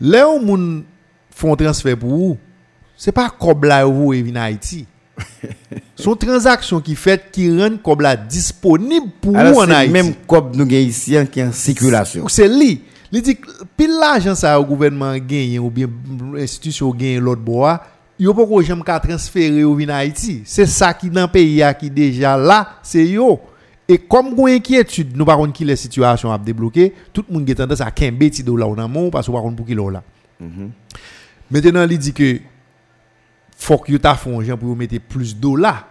là où moun font transfert pour vous, c'est pas comme là vous vient Haïti. Son transaction qui fait qui rend comme là disponible pour vous Alors en c'est Haïti. même comme nous ici hein, qui est en circulation. C'est lui. Il dit que pile l'argent ça au gouvernement gagne ou bien institution gagne l'autre bois, yo pas ko jamais ka transférer au vin Haïti. C'est ça qui dans le pays qui déjà là, c'est yo. Et comme gon inquiétude, nous par contre qui les situations a débloquer, tout le monde a tendance à kembe ti dollar dans mon parce contre pour qui là. Maintenant, il dit que faut que tu gens pour mettre plus de dollars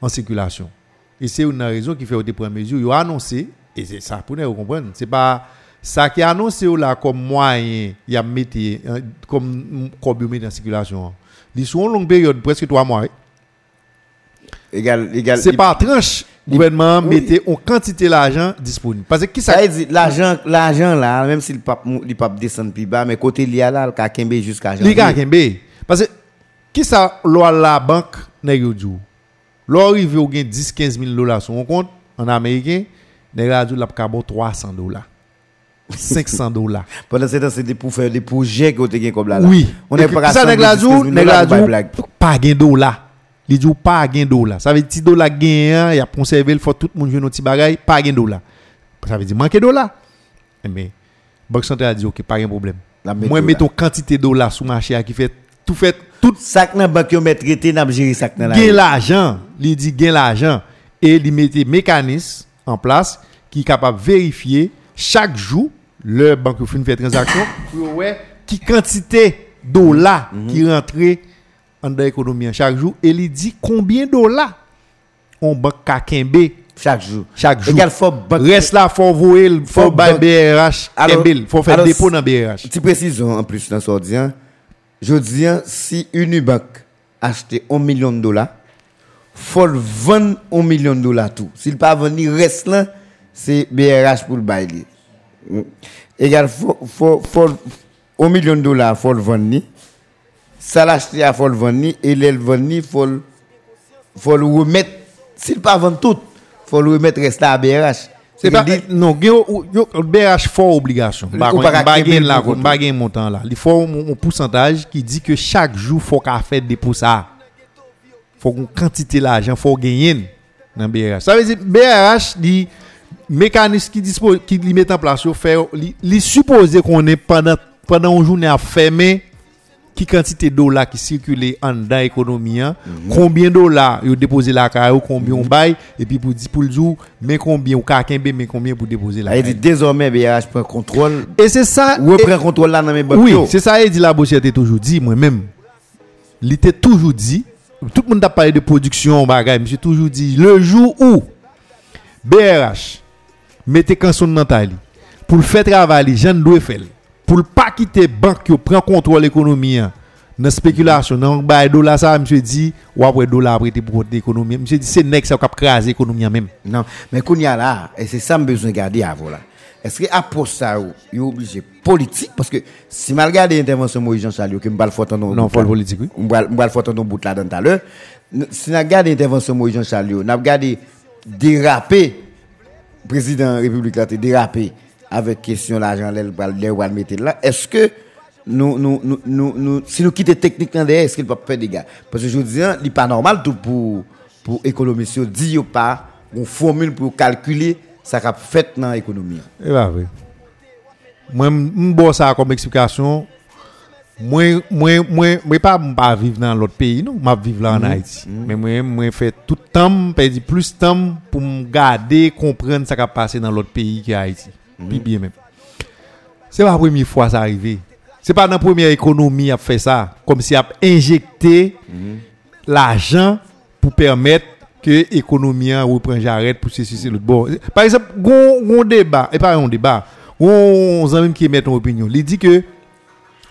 en circulation. Et c'est une raison qui fait au prendre mesure, ils ont annoncé et c'est ça pour nous comprendre, c'est pas ça qui est annoncé là comme moyen, il a mettre euh, comme comme mettre en circulation. Ils sont en longue période presque trois mois. Égal, égal. C'est pas tranche. Le gouvernement mettait en quantité d'argent disponible. Parce que qui ça l'argent, l'argent là, même si le pape, le pape descend plus bas, mais côté lié là, le kakembe jusqu'à Li ka janvier. kembe. Parce que, qui ça, loi la banque, n'a yo djou? Loi arrive ou gen 10, 15 000 dollars sur mon compte, en américain, djou la p'kabo 300 dollars. 500 dollars. Pendant ce temps, c'était pour faire des projets que vous comme là. Oui. On est pas ça, nèg la djou, nèg la djou, blague. pas gen dollar. Li djou pas gen dollar. Ça veut dire, ti dollar gen, y a conservé, il faut tout le monde jouer nos petits bagailles, pas gen dollar. Ça veut dire, manque dollar. Mais, Banque centrale a dit, ok, pas gen problème. Moi, dollar. mettons quantité de dollars sur le marché qui fait, tout fait, tout Sac nan banque yo met traité n'a gérer sac nan la. gain l'argent, il dit gain l'argent et il mettait mécanisme en place qui est capable de vérifier chaque jour le banque fin fait transaction pour ouais qui quantité dollars qui rentrait en en chaque jour et il dit combien de dollars on banque ka kembe chaque jour. chaque jour. Faut banque. Reste là faut voyer faut bail banque- BRH kembe, faut faire dépôt dans BRH. Petit précision en plus dans ce dire. Je dis hein, si Unibank acheter 1 million de dollars, faut vendre 1 million de dollars tout. S'il pas vendre, il reste là, c'est BRH pour le bailler. Mm. Égal faut faut faut 1 million de dollars faut le vendre. Ça l'acheter à faut le vendre et le vendre faut faut le remettre s'il pas vendre tout, faut le remettre reste à BRH. C'est pas dit- non, yo yo BH fort obligation. Là, pour pas gain montant là. Il faut un pourcentage qui dit que chaque jour faut qu'a faire dépôt ça. Faut une quantité l'argent faut gagner dans BRH. Ça veut dire BRH dit mécanisme qui dispose qui met en place fait li supposé qu'on est pendant pendant une journée à fermer qui quantité de dollars qui circulent en dans l'économie, combien de dollars vous déposé la caille, combien on bail, et puis pour dire pour le jour, mais combien ou kakembe, mais combien pour déposer la Il dit caille. désormais BRH prend contrôle Et c'est ça. reprend contrôle là dans mes banques. oui, c'est ça, il dit la bossière était toujours dit, moi-même. Il était toujours dit tout le monde a parlé de production, bagay, monsieur toujours dit, le jour où BRH mettez canson dans pour le faire travailler, Jean doit faire. Pour le pas quitter banque qui prend contrôle l'économie hein, dans spéculation, dans bail dollar ça monsieur dit ou après dollar prêté pour l'économie. Monsieur dit c'est next ça cap craser l'économie même. Non, mais qu'on y a là, et c'est ça que besoin de garder avant là. Est-ce que après ça, il est obligé politique? Parce que si je regarde l'intervention de Moïse Jean Charles, que je vais faire Non, faut politique, oui. Ton bout là dans tout l'heure. Si l'intervention de Moïse Jean Charles, on a regardé déraper, président de la République dérapé avec question l'argent, les mettre là. Est-ce que nous, nous, nous, nous, nous, si nous quittons techniquement derrière, est-ce qu'il peut faire des dégâts Parce que je dis, il n'est pas normal tout pour, pour économiser, dire pas une formule pour calculer ça qu'a fait dans l'économie. Eh bien, oui. Moi, je ça comme explication. Moi, moi, moi, moi, pas, pas vivre dans l'autre pays, non. Je vivre là en Haïti. Mais moi, moi, fait tout le temps, perdu plus de temps pour me garder, comprendre ce qui a passé dans l'autre pays qui est Haïti. Puis bien même. C'est pas la première fois que ça arrive. C'est pas dans la première économie a fait ça. Comme si a injecté l'argent pour permettre que l'économie reprenne j'arrête pour ceci, c'est l'autre. Bon, par exemple, un débat, et pas un débat, on amis qui met ton opinion. Il dit que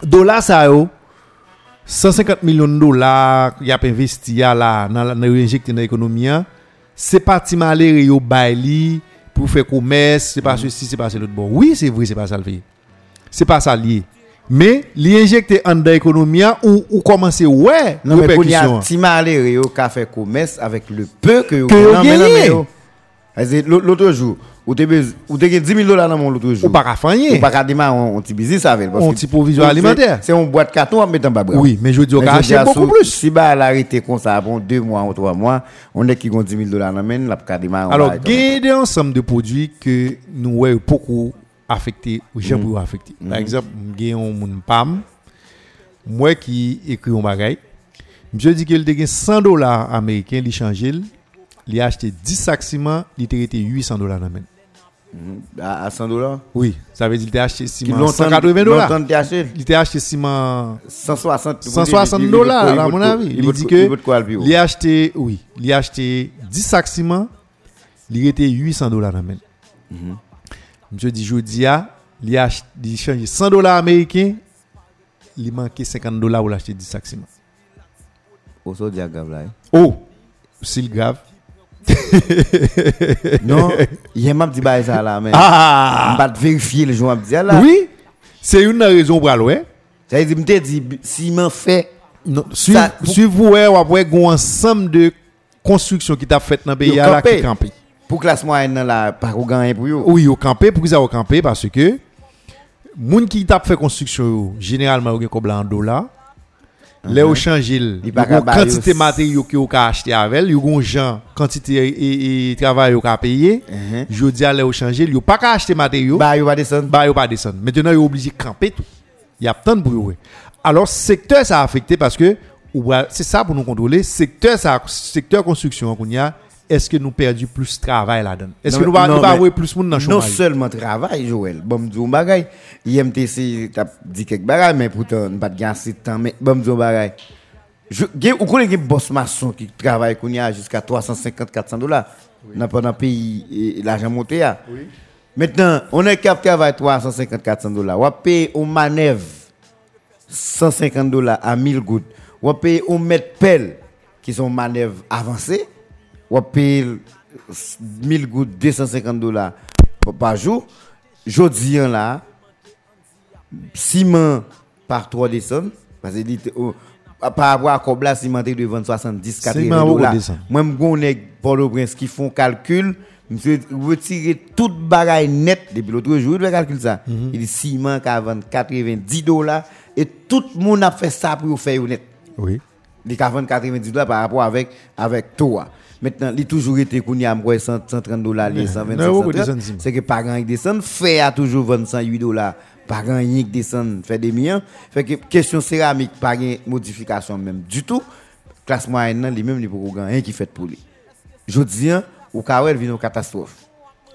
dollar ça yo, 150 millions de dollars y a investi là dans dans l'économie, c'est pas malheureux yo baili pour faire commerce, c'est pas ceci, c'est pas l'autre. Bon, oui, c'est vrai, c'est pas ça le fait. C'est pas ça lié. Mais l'injecter en l'économie ou, ou commencer ouais non mais il y a petit malheureux qui fait commerce avec le peu que vous avez l'autre jour ou tu as 10 000 dollars dans mon l'autre jour ou pas faire ou pas démarrer un petit business avec un petit provision alimentaire c'est une boîte carton à mettre en bas oui mais je dis on acheter beaucoup plus si bah l'arrêté comme ça bon 2 mois ou 3 mois on est qui ont 10 000 dollars dans main la pas démarrer alors il y a un ensemble de produits que nous voyons beaucoup affecté ou j'ai mm. affecté. Par mm. exemple, j'ai un PAM, moi qui écrit un bagage, je dis qu'il a 100 dollars américains, il change, il a acheté 10 sacs ciment, il a été 800 dollars dans À 100 dollars? Oui, ça veut dire qu'il a acheté ciment 180 dollars. Il a acheté? Ciment 160 160 dollars, à mon avis. Il dit que il a acheté, oui, il a acheté 10 sacs ciment, il a été 800 dollars dans Monsieur dit, je dis, il a changé 100 dollars américains, il manquait 50 dollars pour l'acheter 10 sacs ciment. Oh, ça grave là. Oh, c'est grave. Non, il y a dit bah ça là, mais ah! je vais vérifier le jour dit là. Oui, c'est une raison pour aller. Ça veut dire, dit, si m'en fait. Non, si vous voyez, un ensemble de constructions qui t'a fait dans le pays, là, qui campé pour classe moyenne là pas gagner pour eux oui au camper pour qu'ils au camper parce que moun qui t'a fait construction généralement au comme en dollars Là, au change, il y a quantité de matériaux que vous acheté avec, il y a gens, quantité de travail que vous payer. Je dis à au change, il pas qu'à acheter matériaux. Bah, il pas descendre. Bah, il pas descendre. Maintenant, il est obligé de camper tout. Il y a tant de bruit. Alors, secteur, ça a affecté parce que, c'est ça pour nous contrôler, secteur, ça, secteur construction, qu'on y a, est-ce que nous perdons plus de travail là-dedans? Est-ce que nous avoir plus de monde dans le chômage? Non seulement travail, Joël. Bon, je un bagage. IMTC, tu as dit quelques bagages, mais pourtant, nous pas de assez de temps. Mais bon, je un bagage. Vous connaissez des boss maçons qui travaillent jusqu'à 350-400 dollars dans le pays, l'argent monté. Oui. Maintenant, on est capable de travailler 350-400 dollars. On paye une manœuvre 150 dollars à 1000 gouttes. On paye un mètre pelle qui sont manœuvres avancées on paye 1000 gouttes, 250 dollars par jour. Jodi là, ciment par 3 décembre, parce que oh, par rapport à Cobla, ciment de vendre 70, 80 dollars. Moi, je connais Port-au-Prince qui font calcul. Monsieur retirer toute bagaille net depuis l'autre jour, il calculer ça. Mhm. Il dit ciment qui vend 90 dollars et tout le monde a fait ça pour faire net. Oui. Il a vendu 90 dollars par rapport avec avec toi. Maintenant, il a toujours été qu'on y a 130 dollars, 125 C'est que par an, il descend. Fait a toujours 28 dollars. Par an, il descend, fait des millions. Fait que question céramique, pas de modification même du tout. Classe moyenne, les mêmes, il n'y a rien qui fait pour lui. Je dis, au cas où elle vient une catastrophe.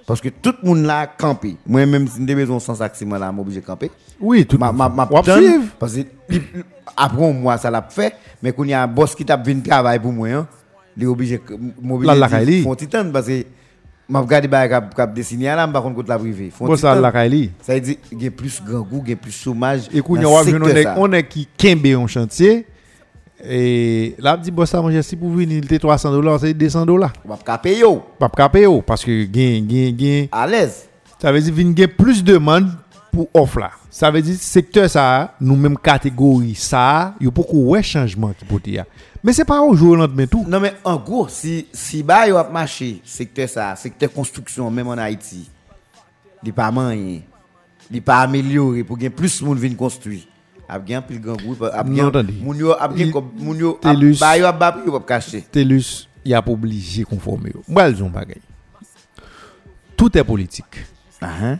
Parce que tout le monde là a campé. Moi-même, si j'ai besoin sans accident là, je suis obligé de camper. Oui, tout Ma, ma, ma. Parce que après un mois, ça l'a fait. Mais quand il y a un boss qui t'a venu travailler pour moi, hein, il est obligé de Là, la. Font parce que m'a regardé bah cap cap dessiné là, par contre contre la privée. Font Bon, ça, titan. la Kaili. Ça veut dire qu'il y a plus grand goût, il y a plus chômage. Et on est qui kembe en chantier et là dit boss ça manger si pour venir il était 300 dollars c'est 200 dollars. Pas payer Pas parce que gain gain gain à l'aise. ça veut dire vinn gain plus de demande pour offre là. Ça veut dire secteur ça nous même catégorie ça, il y a beaucoup ouais changement qui peut. Mais c'est pas au jour au lendemain tout. Non, mais en gros, si, si bah, yo a marché, secteur ça, secteur construction, même en Haïti, il pas moyen, il pas amélioré pour que plus de monde vienne construire. Il y a un plus grand groupe, non, il y a un groupe, il Telus, il y a pas obligé conformer. Moi, ils ont bagaille. Tout est politique. Uh -huh.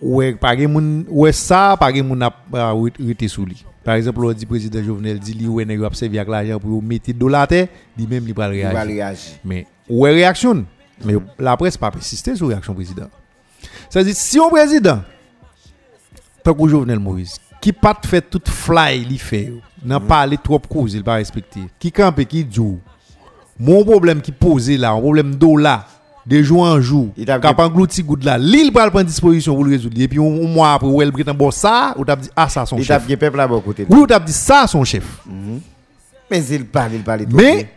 Ouais, par exemple, ouais, ça, par exemple, on a été sous lui. Par exemple, on dit président Jovenel dit li ouais nèg observer avec l'argent pour mettre dollar terre, lui même il va réagir. Mais ouais réaction. Mais la presse pas persister sur réaction président. Ça veut dire si un président tant que Jovenel Moïse qui pas fait toute fly li fait, n'a pas parlé trop cause, il pas respecter. Qui campe qui dit mon problème qui posé là, un problème dollar de jour en jour, Il t'a- cap englouti goutte là, l'île pas prendre disposition pour le résoudre. Et puis un mois après, ou elle prétend bon ça, ou t'a dit ah ça son Il tape chef. bien peuple là bon côté. Oui, ou t'a dit ça son chef. Mais il parle, il parle. Mais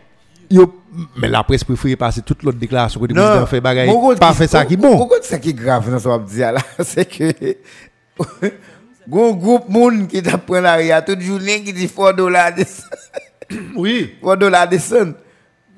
yo mais la presse préfère passer toute l'autre déclaration que le président fait bagaille pas fait ça qui bon. Gros, ça qui est grave dans ce je dis là, c'est que Gon groupe moun qui t'a pris la ria toute journée qui dit 4 dollars. Oui. 4 dollars descend.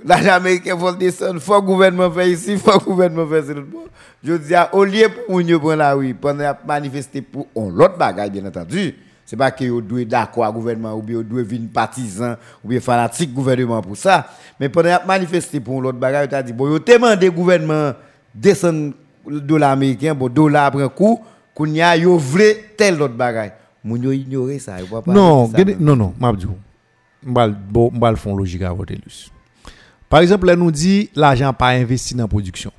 L'argent américain faut descendre. Faut que le gouvernement fait ici, faut le gouvernement l'autre bord. Je dis au lieu pour yo prendre la rue pendant manifester pour l'autre bagaille bien entendu. C'est pas que yo doit d'accord avec le gouvernement ou bien yo doit venir partisan ou bien fanatique gouvernement pour ça. Mais pendant manifester pour l'autre bagaille, as dit bon yo demandé gouvernement descendre le dollar américain, bon dollar prend coup, qu'on y a yo vle tel autre bagaille. Moun yo ignorer ça, pas Non, non non, m'a dit. M'bal bon m'bal font logique à voter lus. Par exemple, là nous dit l'argent pas investi dans la production.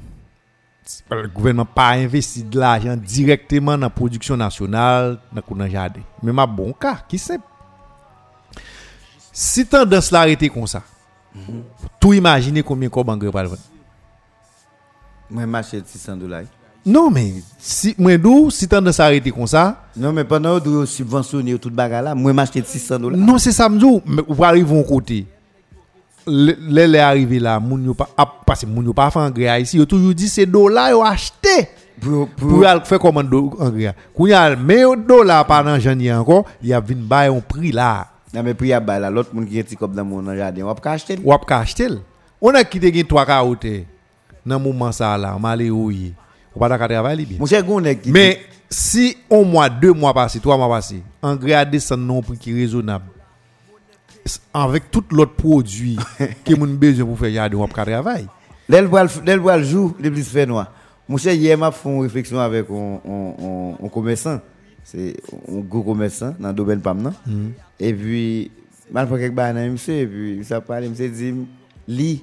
Le gouvernement pas investi de l'argent directement dans la production nationale dans le jardin. Mais ma bon cas, qui c'est Si tendance l'arrêter comme ça. Tout imaginer combien engrais pas le vendre. Moi marché 600 dollars. Non mais si moi dou si tendance arrêter comme ça, Non mais pendant que vous subventionner tout bagaille là, moi m'acheter 600 dollars. Non, c'est ça, m'dou. Mais ou arrive au côté. Les les arrivé là, moun yo pas parce que moun yo pas fait engrais ici, yo toujours dit c'est dollars yo acheté Pour faire commande engrais. Quand y a mais dollar pas dans janvier encore, il y a vinn bail un prix là. Non mais a ba là l'autre qui est comme dans mon jardin, on pas acheter. Acheter. On a quitté gen 3 carottes dans moment ça là, malé ouye. Ou pas ka travailler bien. Mon cher Gounet qui Mais si un mois, deux mois passé, trois mois passé, engrais non prix qui raisonnable, avec tout l'autre produit que moun besoin pour faire on va travailler. L'elle le- jour, les plus fait noir. Mon cher hier m'a fait une réflexion avec un, commerçant, c'est un gros commerçant dans le domaine pam nan. Et puis mal fait quelque bain monsieur et puis ça parle monsieur dit li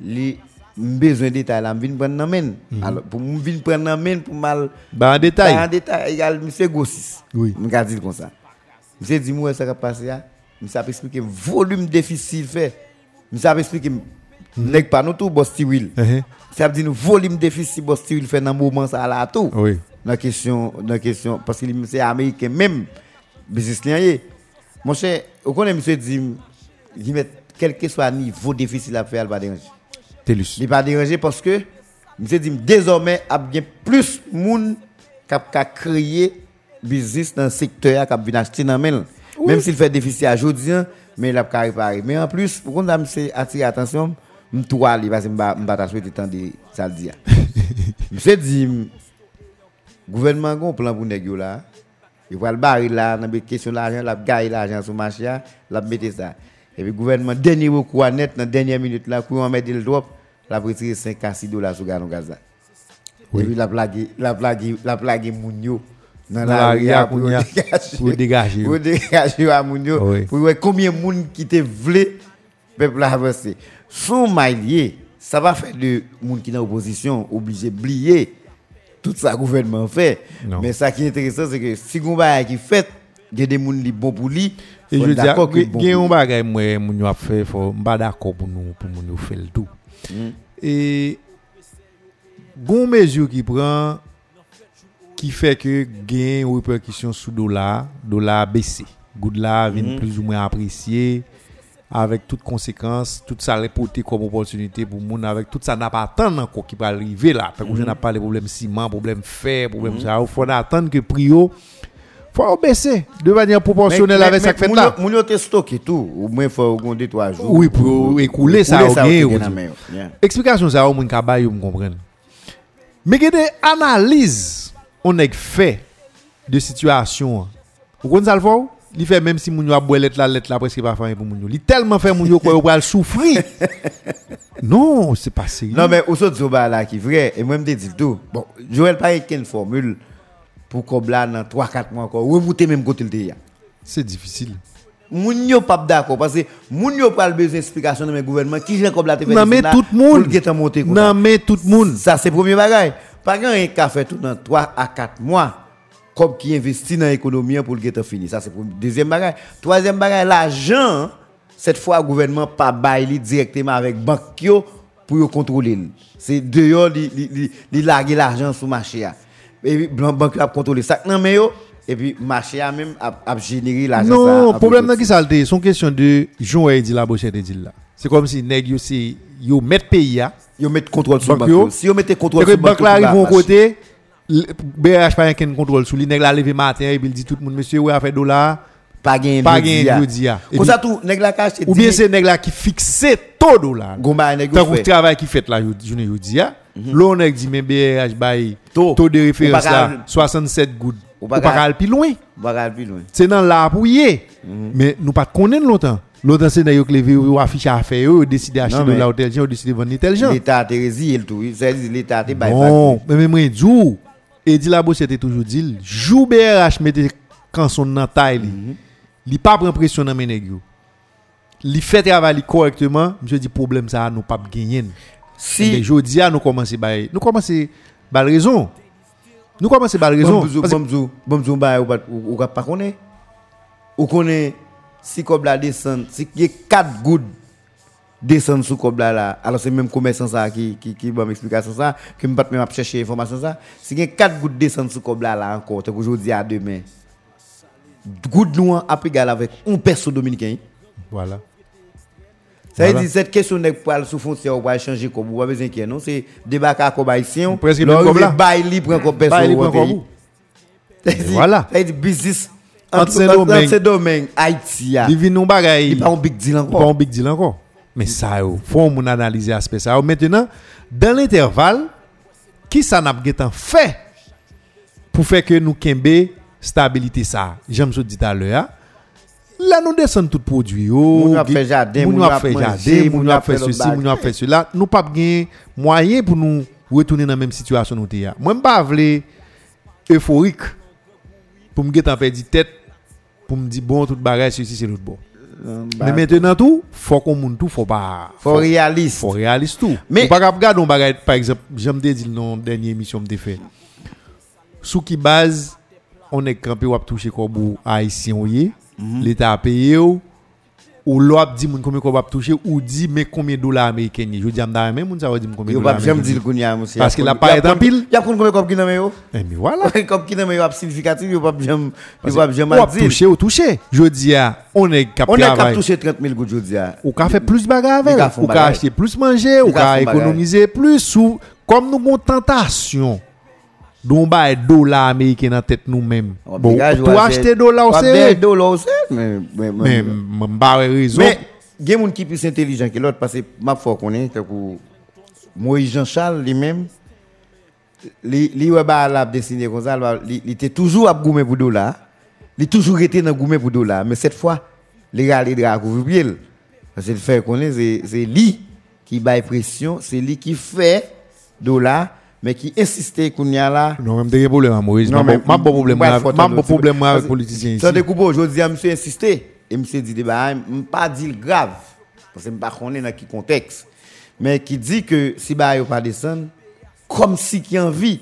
li besoin de détail là, m'vinn prendre nan men. Alors pour m'vinn prendre nan men pour mal Bah, en en détail. détail égal monsieur Gossis. Oui. M'ka dire comme ça. Monsieur dit moi ça va passer là. Monsieur a expliqué volume déficit fait. A expliqué nèg pas nous tout boss Tiwil. Uh-huh. Ça veut dire nous volume déficit boss fait dans moment ça là tout. Oui. Dans question dans question parce que c'est américain même business lien Mon cher, monsieur dit il met quel que soit niveau déficit à faire il va déranger. Telus. Il pas déranger parce que monsieur dit désormais a bien plus moun cap ka créer business dans le secteur qui vient acheter dans men. Même s'il fait déficit à aujourd'hui, mais il a pas réparer. Mais en plus, pour qu'on a monsieur attirer attention, m'toile li parce que m'ba m'ba ta souhaiter tant de ça le dit. Monsieur dit gouvernement gon plan pour yo là. Il va le barrer là dans question l'argent, la gagne l'argent sur marché, là, la mettre ça. Et puis gouvernement dernier recours net dans dernière minute là, pour mettre le drop, la retirer 5 à 6 dollars sur Ganon Gaza. Et puis la blague, la blague, la moun yo dans la rue pour dégager. pour dégager. Pour dégager à moun yo. Pour voir combien moun qui te vle peuple avancer. Son mailier, ça va faire de monde qui dans l'opposition obligé d'oublier tout ça que le gouvernement fait. Mais ça qui est intéressant, c'est que si vous avez qui fait, il des qui sont bons pour lui. Et je dis, il bon y a un bagage, moi, moun yo a fait, faut, m'pas d'accord pour nous, pour nous faire le tout. Et, bon mesure qui prend, qui fait que gain une répercussion sur dollar, dollar baissé. Good là vient plus ou moins apprécié avec toutes conséquences, tout ça les porter comme opportunité pour moun avec tout ça n'a pas attendre encore qui va arriver là. Parce que je n'ai pas les problèmes ciment, problème fer, problème ça. Il faut attendre que prio faut baisser de manière proportionnelle avec ça que fait là. moun yo- te stocké tout. Au moins, faut deux, trois jours. Oui, pour écouler ça, au ou yeah. Explication ça au moun ka ou me comprendre. Mais des analyses on a fait de situation. Vous comprenez ça le? Il fait même si moun yo a boire la lettre la presque pas faire pour moun yo. Il tellement fait moun yo quoi yo pral souffrir. non, c'est pas sérieux. Non, mais au saut de là qui est vrai, et moi, je me dis tout. Bon, Joël, pas une formule pour qu'on là dans 3-4 mois encore? Remonter même côté le c'est difficile. Moun yo pas d'accord parce que moun yo pas besoin d'explication dans le gouvernement qui j'ai comme la te fait Non mais tout le monde. le Non mais tout le monde. Ça c'est premier bagage. Pas un qui a fait tout dans 3 à 4 mois comme qui investit dans l'économie pour le guetter fini. Ça c'est pour deuxième bagage. Troisième bagage l'argent cette fois le gouvernement pas bailler directement avec banque pour yo contrôler. C'est dehors li larguer l'argent sur marché a. Et puis blanc banque a contrôler ça non mais yo et puis marché a même a, généré l'argent Non, a problème qui ça le son question de Jean et dit la bochette dit là. C'est comme si nèg yo c'est yo mettre pays Yo mettre contrôle sur yo. Si yo mettez contrôle sur banque banque, là va marcher. côté, le- BRH pas un contrôle sous lui, nèg la levé matin et il dit tout le monde monsieur ouais a fait dollar pas gain pas gain jeudi a. Et Comme ça tout nèg la cache ou bien c'est nèg là qui fixe taux dollar. gomba nèg Tant fait. travail qui fait là journée jeudi a, l'on nèg dit mais BRH bail Taux. de référence pas là qu'à- 67 gouttes. ou pas pas aller plus loin. Bagal plus loin. C'est dans là pour. Mhm. Mais nous pas connaître longtemps. L'autre enseignant yo clevé ou affiche affaire yo décidé acheter non, de la hôtel gens ou décidé vendre tel gens. L'état te résile tout, c'est l'état te bail Non, mais même moi djou et dit la bosse était toujours dit jou BRH mettez quand son nan taille li. Mhm. Li pas prend pression dans meneg yo. Li fait travail correctement, monsieur dit problème ça nous pas gagner. Si les jodi a nous commencer bail, nous commencer bal raison. Nous commencer bal raison. Bonjour bonjour bonjour bail ou pas ou pas connaît. Ou connaît si comme la descend, si il y a 4 gouttes descendre sous comme là. Alors c'est même commerçant ça qui qui qui va m'explication ça que me pas même chercher information ça. Si il y a 4 gouttes descendre sous comme là encore, tant qu'aujourd'hui à demain. Goutte noire a égal avec un perso dominicain. Voilà. Ça veut dire cette question n'est pas sous frontière ou pas changer comme vous avez ait, non? C'est débarquer comme haïtien. Presque comme là. bail li prend comme perso. Voilà. Ça veut dire business Domaines Haïti a. Li vin nou bagay. Il pas un big deal pas encore. un big deal encore. Mais ça, yo, faut mon analyser aspect ça. Maintenant, dans l'intervalle, qui ça n'a pas fait pour faire que nous kembe stabilité ça? J'aime ça dit à l'heure. Là, nous descendons tout produit. Moun yo a fait jardin, moun moun yo yo a a fait jardin, moun moun yo yo a a fait ceci, l'autre moun yo a fait cela. Nous pas gagné moyen pour nous retourner dans la même situation nous. Moi, je pas vle euphorique pour me faire tête pour me dire bon tout bagage ceci c'est l'autre bon. Bah, Mais maintenant tout, faut qu'on moun tout, faut pas faut réaliste. faut réaliste tout. Mais- pas regarder un bagage par exemple, j'aime dire dans dernière émission me fait. Sous qui base on est campé ou a touché comme haïtien Mhm. l'état a payé ou? Ou l'op dit moun combien qu'on va toucher ou dit mais combien de dollars américains. Je dis même moun ça va dire combien de dollars. jamais dire qu'on monsieur. Parce qu'il a pas été en pile. Il y a combien comme qui dans yo? Eh, mais voilà. Comme qui dans yo significatif, yo pas jamais yo pas jamais dire. touché ou touché. Je dis ah, on est cap On est capable toucher 30 000 gouttes aujourd'hui. Ou ka fait plus bagarre Ou ka avec, font ou ka bagay. acheter plus manger, ou bagay. économiser plus ou comme nous avons tentation don ba dollar américain dans tête nous-mêmes. Bon, pour acheter dollar au c'est c'est dollar au c'est mais mais mais m'ba raison. Mais il y a des gens qui sont plus intelligents que l'autre parce que ma foi connaît que pour Moïse Jean-Charles lui-même li li ouais ba la dessiné comme ça il était toujours à goumer pour dollar il toujours été dans goumer pour dollar mais cette fois les gars les gars couvrir pied parce que le fait connaît c'est c'est lui qui baille pression c'est lui qui fait dollar mais qui insistait qu'on y a là non, même des problèmes à Moïse. Non, mais- pas problème avec faut pas attendre, problème avec les politiciens ici. Ça découpe aujourd'hui, je monsieur insisté. Et monsieur dit, bah, je pas dit le grave. Parce que je ne sais pas dans quel contexte. mais qui dit que si bah yo pas descendre, comme si qui envie,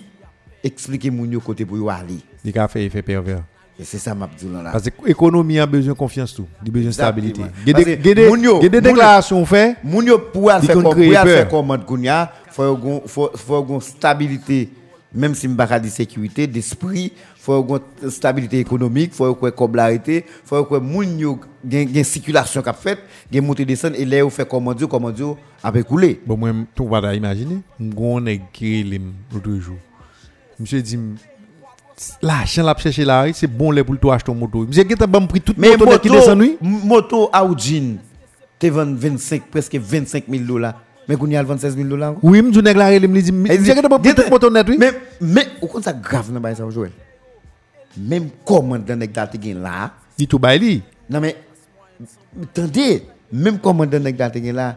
expliquer moun yo côté pour yo aller. Il a fait effet pervers. Et c'est ça m'a dit là. Parce que l'économie a besoin de confiance tout, il a besoin de stabilité. Il y a des- Parce que il y a des- moun yo- il y a déclarations faites. Kounya, faut gon stabilité même si m'pa ka di sécurité d'esprit, faut gon stabilité économique, faut qu'on coblarité, faut que moun yo gen gen circulation qu'a fait, gen monter descendre et là ou fait commande commande après couler. Bon, moi, tout va pas imaginer. On est créé l'autre jour. Monsieur dit, L'argent l'a cherché là, c'est bon les pour toi acheter ton moto. Monsieur qui t'a bon prix toute moto qui descend Moto Audin, t'es 25 presque 25 000 dollars. Mais qu'on y a 26 000 dollars. Oui, m'dou nèg la il me dit monsieur qui t'a bon prix toute moto net oui. Mais mais au compte ça grave dans ça Joël. Même commandant nèg là t'es là. Dit tout baili. Non mais attendez, même commandant nèg là gen là,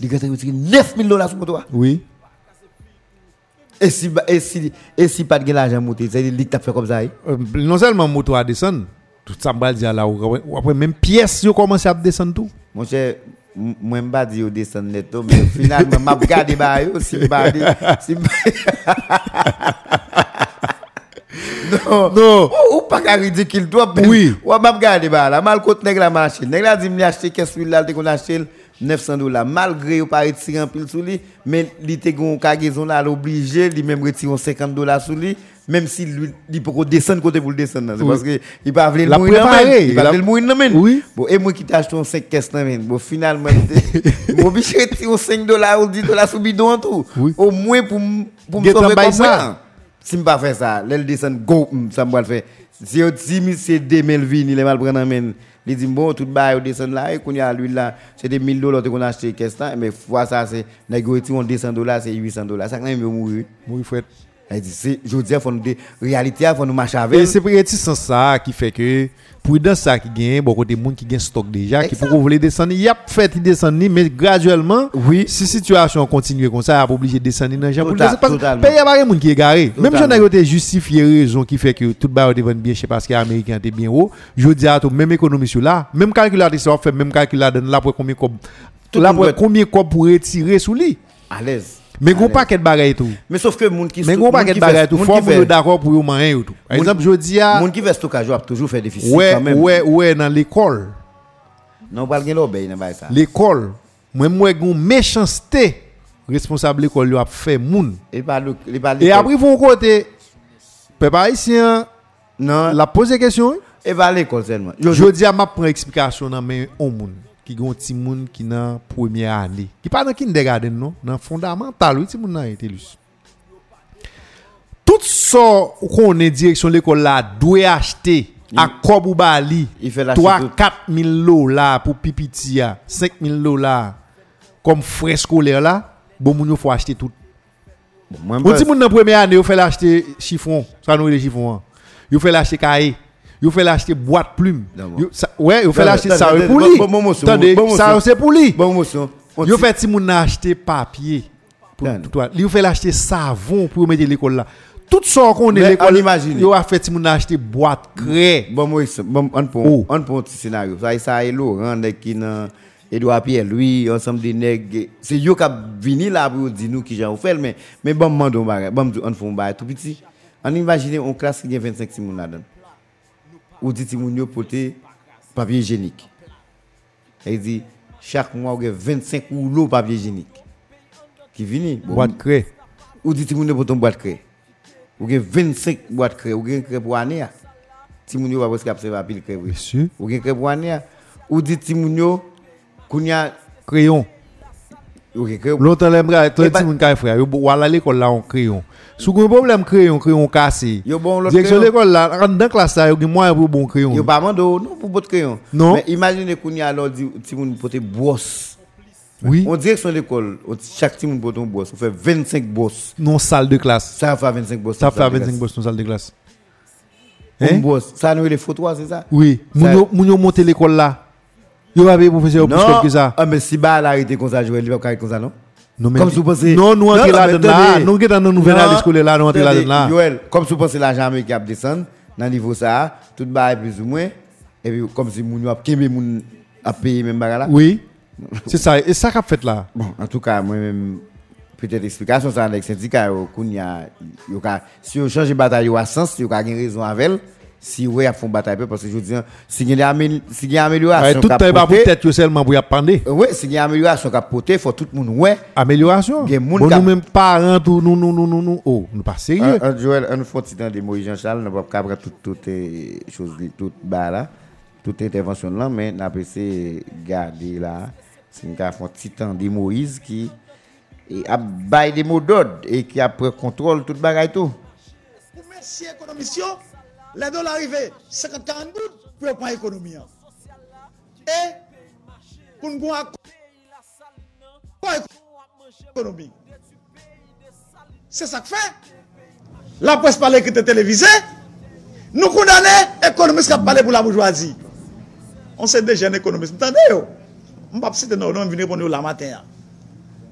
il 9 9000 dollars sur moto. Ah. Oui. E si, e si, e si pat gen l'ajan mouti, se li tap fe kom sa e? Non selman moutou a desen, tout sa mbal diya la ou, apre menm piyes yo komanse ap desen tou. Mwen che, mwen mba diyo desen neto, oh, men finalman map gade ba yo, si mba di, si mba di. Non, non. Ou, ou pa ka ridikil, to ap, oui. ou map gade ba la, mal kote neg la manche, neg la di mli achete kes wil la, te kon achete l, 900 dollars malgré ou pas retirer en pile sous lui, mais il te gon cargaison là, l'obligé, lui même retirer 50 dollars sous lui. Même si lui, il peut descendre côté pour le descendre, c'est parce que il pas L'a le mourir Il pas vouloir le mourir. Oui. Bon, et moi qui un 5 caisses dans main. Bon, finalement, mon biche retire 5 dollars ou 10 dollars sous bidon en tout. Oui. Au moins pour pour me sauver comme ça. Si je pas faire ça, là, le descend, go, ça me va le faire. Si on dit, mais c'est 2000 vignes, il est mal prendre en main. Li di bon, tout ba yo desen la, e koun ya l'huil la, se te 1000 dola te kon achete kestan, me fwa sa se, na gwe ti yon 200 dola, se 800 dola. Sak nan yon mou yon. Mou yon fwet. E di se, jodi a fon nou de, realite a fon nou machave. E se preti san sa ki fe ke... prudence ça qui gagne bon côté monde qui gagne stock déjà qui pour voler descendre y a fait il descendre mais graduellement Oui. si situation continue comme ça il a pas obligé de descendre dans pour parce que pays y a pas monde qui est garé. Même si on Totalement. a été justifié raison qui fait que tout bas devant bien chez parce que américain était bien haut je dis à tout même économie sur là même calculateur ça fait même calculateur là pour combien comme là pour combien comme pour retirer sous lui À l'aise. Mais l'aise. paquet de bagages et tout. Mais sauf que moun qui mais moun paquet de et tout faut vous d'accord pour yo manger et tout. Par exemple je dis à Moun qui fait stockage a toujours fait déficit quand même. ouais ouais dans l'école. Non, pas gen l'obéi dans ça. l'école moi moi gon méchanceté responsable l'école lui a fait moun. Il parle et après vont côté. Peuple haïtien non, la poser question il va l'école seulement. Yo, je dis à ma prendre explication dans mais on moun qui gon ti moun qui dans première année. Qui pas dans kindergarten non? Dans fondamental oui moun nan été lus. Tout ça qu'on est direction l'école là doit acheter à Kob ou Bali Il fait l'acheter 3 tout. 4 000 dollars pour pipiti 5 000 dollars comme frais scolaire là bon moun faut acheter tout. Bon, on dit moun dans première année yo fait l'acheter chiffon ça nous les chiffons yo fait l'acheter cahier yo fait l'acheter boîte plume. Yo- ouais yo fait l'acheter ça pour lui attendez ça c'est pour lui on yo ti- fait ti moun acheter papier pour toi yo fait l'acheter savon pour mettre l'école là tout ça qu'on est l'école on imagine. yo a fait ti moun acheter boîte craie Bon, c'est- bon, on prend, Oh. on prend un petit scénario. Ça, ça, et Laurent, nèg qui nan, Edouard Pierre, lui, ensemble des nègres. C'est eux qui vini là pour dire nous qui j'en fait, mais, mais bon, mando bagay, bon, on bagay tout petit. On imagine une classe qui a 25 simon là-dedans. Ou dit si moun yo papier hygiénique. Il dit, chaque mois, on a 25 rouleaux papier hygiénique. Qui vini? Boîte craie ou dit moun yo pour ton boîte crée. Ou gen 25 boîte crée, ou gen crée pour année. a. Ti moun yo va presque observer pile crée. oui. monsieur Ou gen crée pour année. a. Ou dit ti moun yo kounya crayon ou. Longtemps l'aimerait tout Eh le ben- monde qui frère yo wala l'école là on crayon sous un problème crayon crayon cassé direction l'école là dans classe là yo gen moyen pour bon crayon Yo pas mando non pour botte crayon. Non. Mais imaginez kounya alors di ti moun porter brosse. oui On direction l'école, chaque moun porte un brosse, on fait 25 brosses. non salle de classe Ça fait 25 brosses. ça fait 25 boss dans salle de classe Une hein? brosse. Ça nous les photos, c'est ça? Oui moun yo monter l'école là yo va payer professeur plus Non. que ça Ah mais si ba l'arrêté comme ça, je vais pas carré comme ça non? Non mais Comme vous pensez- non nous Non, là dedans là nous dans nouvelle Non, année scolaire là nous entrer là là Yoel, comme vous pensez l'argent qui a descendu, dans le niveau ça, tout bas plus ou moins, et puis comme si moun yo a kembe moun a payé même bagarre là. oui C'est ça, et ça qu'a fait là. Bon, en tout cas, moi-même, peut-être explication ça avec syndicat, yo, koun ya, yo ka, si yo change bataille yo à sens, yo ka gen raison avec elle, si ouais, a font bataille parce que je dis, si il y a si il y a amélioration, tout est pas yo seulement pour y apprendre. ouais, si il y a amélioration qu'a porté, faut tout le monde ouais. Amélioration? Bon, nous même parents, tout, nous, nous, nous, nous, nous, oh, nous pas sérieux. Un, un Joël, un fois temps de Moïse Jean-Charles, n'a pas capable toutes toutes les choses, toutes bas là, toute intervention là, mais n'a pas essayé de garder là, c'est une font temps de Moïse qui et a bail des mots d'ordre et qui a pris contrôle toute bagaille tout. Merci économiste, yo, les dollars arrivés 50 40 gouttes pour prendre l'économie. hein. Et pour nous avoir économie. C'est ça que fait. La presse parle qui était télévisée. Nous condamnons économistes qui parlé pour la bourgeoisie. On sait des jeunes économistes. Vous entendez? Je ne vais pas citer nos noms, je la matin.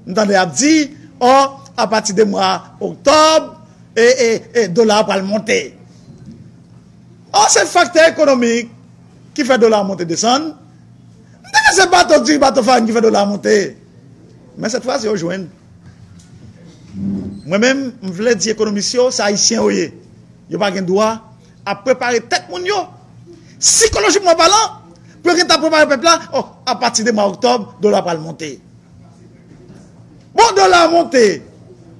Vous entendez, a dit, oh, à partir du mois octobre, et, et, et dollar va le monter. Ah, Or se fakte ekonomik ki fe dola monte desan, deke se bato di bato fan ki fe dola monte. Men set fwa se yo jwen. Mwen men m vle di ekonomisyon sa Haitien oye. Yo pa gen doa a prepare tek moun yo. Psikolojikman balan, pou gen ta prepare pepla, oh, a pati de ma oktob, dola pral monte. Bon dola monte,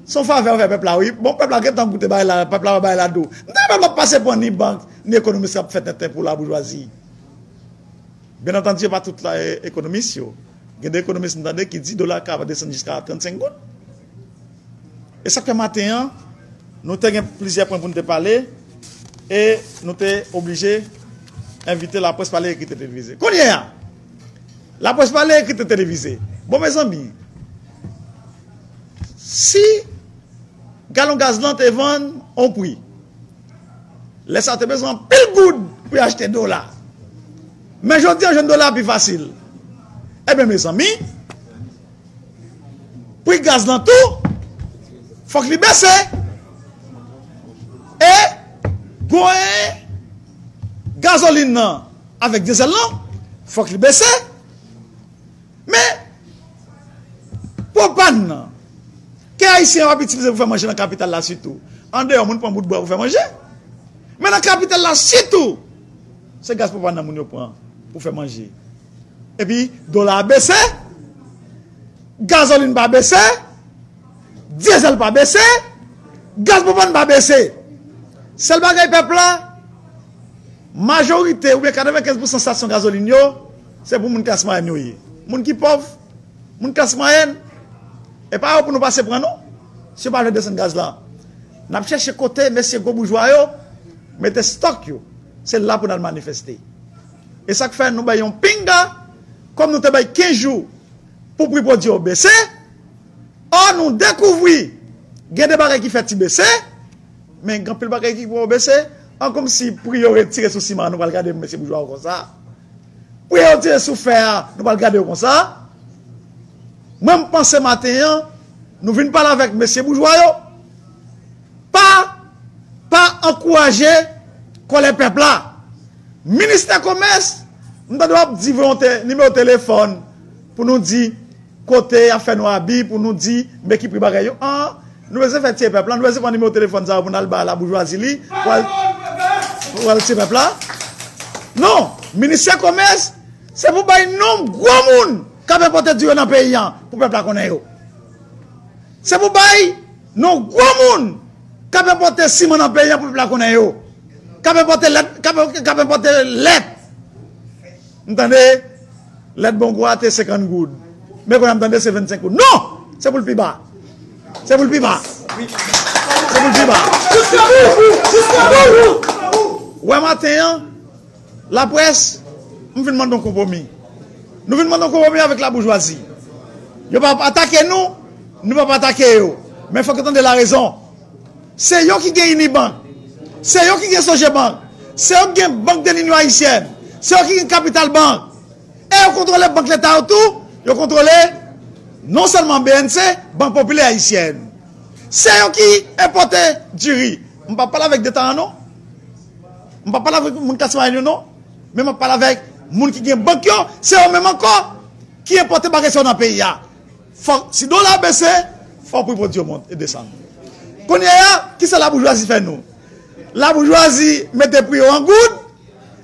son fave an fe pepla, oui, bon pepla gen tan goute bay la, pepla bay la do. Mwen te pepla pase pon ni bank, ni ekonomist ap fèt netè pou la bourgeoisie. Ben entendye pa tout la e, ekonomist yo. Gen de ekonomist nantande ki di dola ka va desen jiska 35 gout. E sa ke maten an, nou te gen plizye pou nou te pale, e nou te oblige invite la pres pale ekite televize. Konye an, la pres pale ekite televize. Bon, me zanbi, si galon gaz lan te e van, on pri. Les sa te bezan pil goud pou achete dola. Men jodi an jen dola pi fasil. Ebe eh me san mi, pou gaz lan tou, fok li bese, e, gwen, gazolin nan, avek dizel lan, non, fok li bese, men, pou pan nan, ke a yisi an wap itilize pou fè manje nan kapital la sütou, an de yon moun pou an bout bo pou fè manje, Men nan kapital la sitou, se gaz pou pa nan moun yo pran pou fè manje. E pi, dola a besè, gazoline pa besè, diesel pa besè, gaz pou pa nan pa besè. Sel bagay pepla, majorite ou be 95% stasyon gazoline yo, se pou moun kasman en yo ye. Moun ki pov, moun kasman en, e pa yo pou nou pase pran nou, se pa le desen gaz la. Nap chèche kote, mesye go boujwa yo, mette stok yo, se la pou nan manifesti. E sak fè nou bayon pinga, kom nou te bay 15 jou, pou pripodi yo bese, an nou dekouvri, gen de barek ki fè ti bese, men gampil barek ki pou yo bese, an kom si priyo tire sou siman, nou pal gade mwen se boujwa ou kon sa. Priyo tire sou fè, nou pal gade ou kon sa. Mwen mpense maten, nou vin pal avèk mwen se boujwa yo, ankouaje kon le pepla. Ministè komès, nou ta do ap di volante, nime ou telefon, pou nou di kote a fè nou abi, pou nou di me ki pribare yo. An, nou wese fè tiye pepla, nou wese fè nime ou telefon za ou pou nou alba la boujwazi li, pou al tiye pepla. Non, ministè komès, se pou bay nom gwo moun kape pote diyo nan peyi an pou pepla konen yo. Se pou bay nom gwo moun Kabe pote simon an peyen pou pla konen yo. Kabe pote let, kabe pote let. Mtande, let bon gwa te 50 goud. Mè konen mtande se 25 goud. Non! Se pou l'pi ba. Se pou l'pi ba. Se pou l'pi ba. Jiska bou! Jiska bou! Ouè maten yon, la pres, m finman don kompomi. Nou finman don kompomi avèk la bourgeoisie. Yo pa atake nou, nou pa atake yo. Mè fòk etan de la rezon. Se yo ki gen Unibank, se yo ki gen Sojebank, se yo ki gen Bank de l'Union Haitienne, se yo ki gen Capital Bank. E yo kontrole bank l'Etat ou tou, yo kontrole non selman BNC, Bank Populaire Haitienne. Se yo ki epote diri. Mpa pala vek detan anon, mpa pala vek moun kasman anon anon, mpa pala vek moun ki gen bank yo, se yo menman ko ki epote bagay se yo nan peyi ya. Si do la bese, fò pou yon prodyo moun e desan. Konye ya, ki se la bourgeoisie fè nou? La bourgeoisie mette priyo an goud,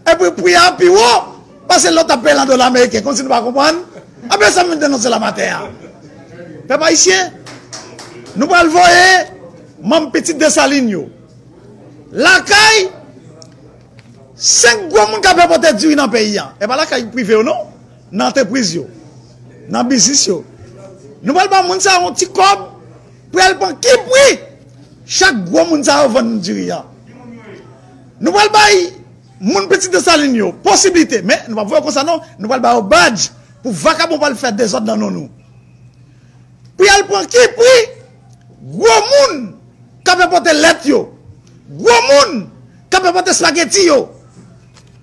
epi priyo an piwo, pase lot apel an do l'Amerike, kon si nou pa kompon, apè sa mwen denonse la mater. Pe pa isye, nou pal voye, mam petit desaline yo. Lakay, senk gwo moun ka pe pote diri nan peyi an. E pa lakay prive yo nou, nan antepriz yo, nan bizis yo. Nou pal pa moun sa an ti kob, pou el pan ki pri, Chak gwo moun sa ou ven Nigeria. Nou wal bay moun petit de salin yo. Posibilite. Men nou wap vwe konsa nou. Nou wal bay ou badj. Pou vakabon wal fè desot nan nou nou. Pou yal pon ki pou. Gwo moun. Kape pote let yo. Gwo moun. Kape pote spaghetti yo.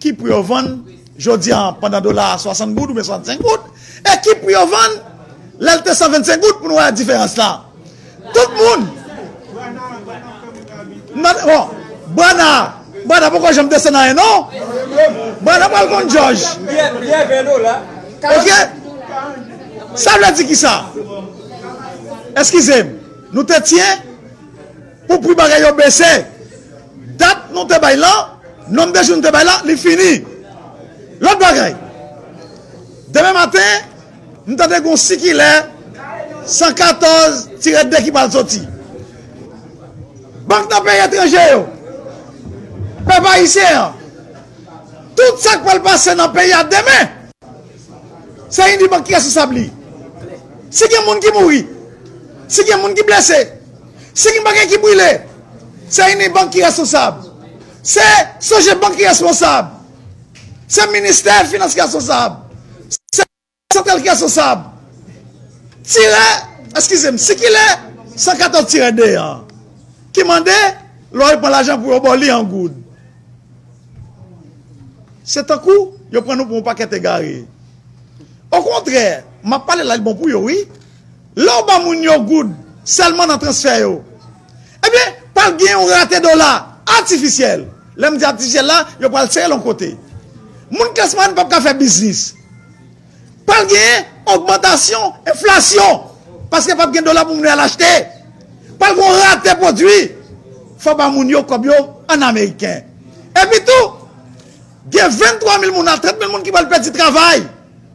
Ki pou yo ven. Jodi an pandan dola 60 goud ou 65 goud. E ki pou yo ven. Lel te 125 goud pou nou wè la diferans la. Tout moun. Bon, Bwana, Bwana pou kon jom desen a enon? Bwana pou al kon George. Ok? Sa vla di ki sa? Eskize, nou te tien, pou pou bagay yo bese, dat nou te bay lan, nom de joun te bay lan, li fini. Lot bagay. Deme maten, nou te de kon si ki le, 114 tire de ki bal soti. Bank nan peye etranje yo. Pe ba yise an. Tout sa kwa l'pase nan peye a demen. Se yon di bank ki resosabli. Se gen moun ki mouri. Se gen moun ki blese. Se gen bank ki brile. Se yon di bank ki resosab. Se soje bank ki resosab. Se minister finance ki resosab. Se sentel ki resosab. Tire, eskize m, se ki le 114 tire de an. Ki mande, lor yon pon l'ajan pou yon bon li an goud. Se tan kou, yon pren nou pou yon paket e gare. Au kontre, ma pale la yon bon pou yon, oui. Lor ba moun yon goud, selman nan transfer yo. Eh Ebyen, pal gen yon rate do la, artificiel. Lem di artificiel la, yon pal se yon kote. Moun klasman pap ka fe biznis. Pal gen, augmentation, inflasyon. Paske pap gen do la pou moun yon l'achete. Pal kon rate podwi, fò ba moun yo kob yo an Ameriken. E bitou, gen 23.000 moun an 30.000 moun ki bal peti travay.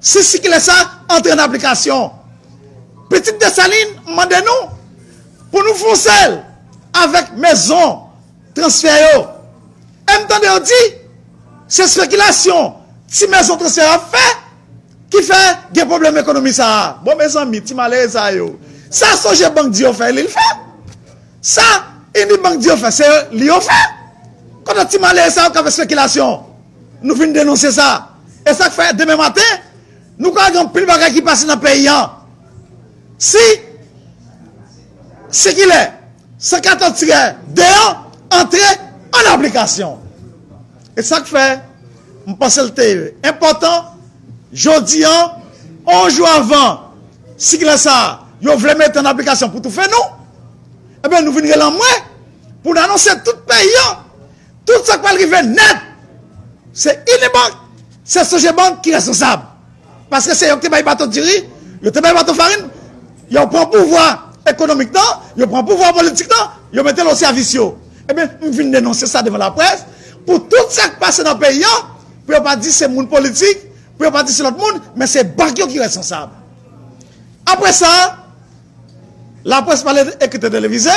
Se si ki lesa, entre nan aplikasyon. Petit Desaline, mande nou, pou nou fonsel, avèk mezon, transfer yo. E mtande yo di, se spekilasyon, ti mezon transfer a fè, ki fè, gen problem ekonomi sa a. Bon, mezon mi, ti male e sa yo. Sa soje bank di yo fè, li l fè. Sa, eni bank diyo fe, se li yo fe. Kono ti male e sa ou ka fe spekilasyon. Nou fin denonse sa. E sa fe, deme maten, nou ka agan pil bagay ki pase nan peyi an. Si, se ki le, se kato tire deyon, entre an aplikasyon. E sa ke fe, mpase lte, important, jodi an, anjou avan, si ki le sa, yo vle mette an aplikasyon pou tou fe nou, Eh ebe nou vinre lan mwen, pou nan anonsen tout peyon, tout sa kwa lrive net, se Unibank, se Sojebank ki responsable. Paske se yon te bay baton diri, yon te bay baton farin, yon pran pouvoi ekonomik nan, yon pran pouvoi politik nan, yon mette lò servis yo. Ebe eh nou vinre denonsen sa devan la pres, pou tout sa kwa se nan peyon, pou yon pa di se moun politik, pou yon pa di se lot moun, men se bank yo ki responsable. Apre sa, la pres pale ekite televize,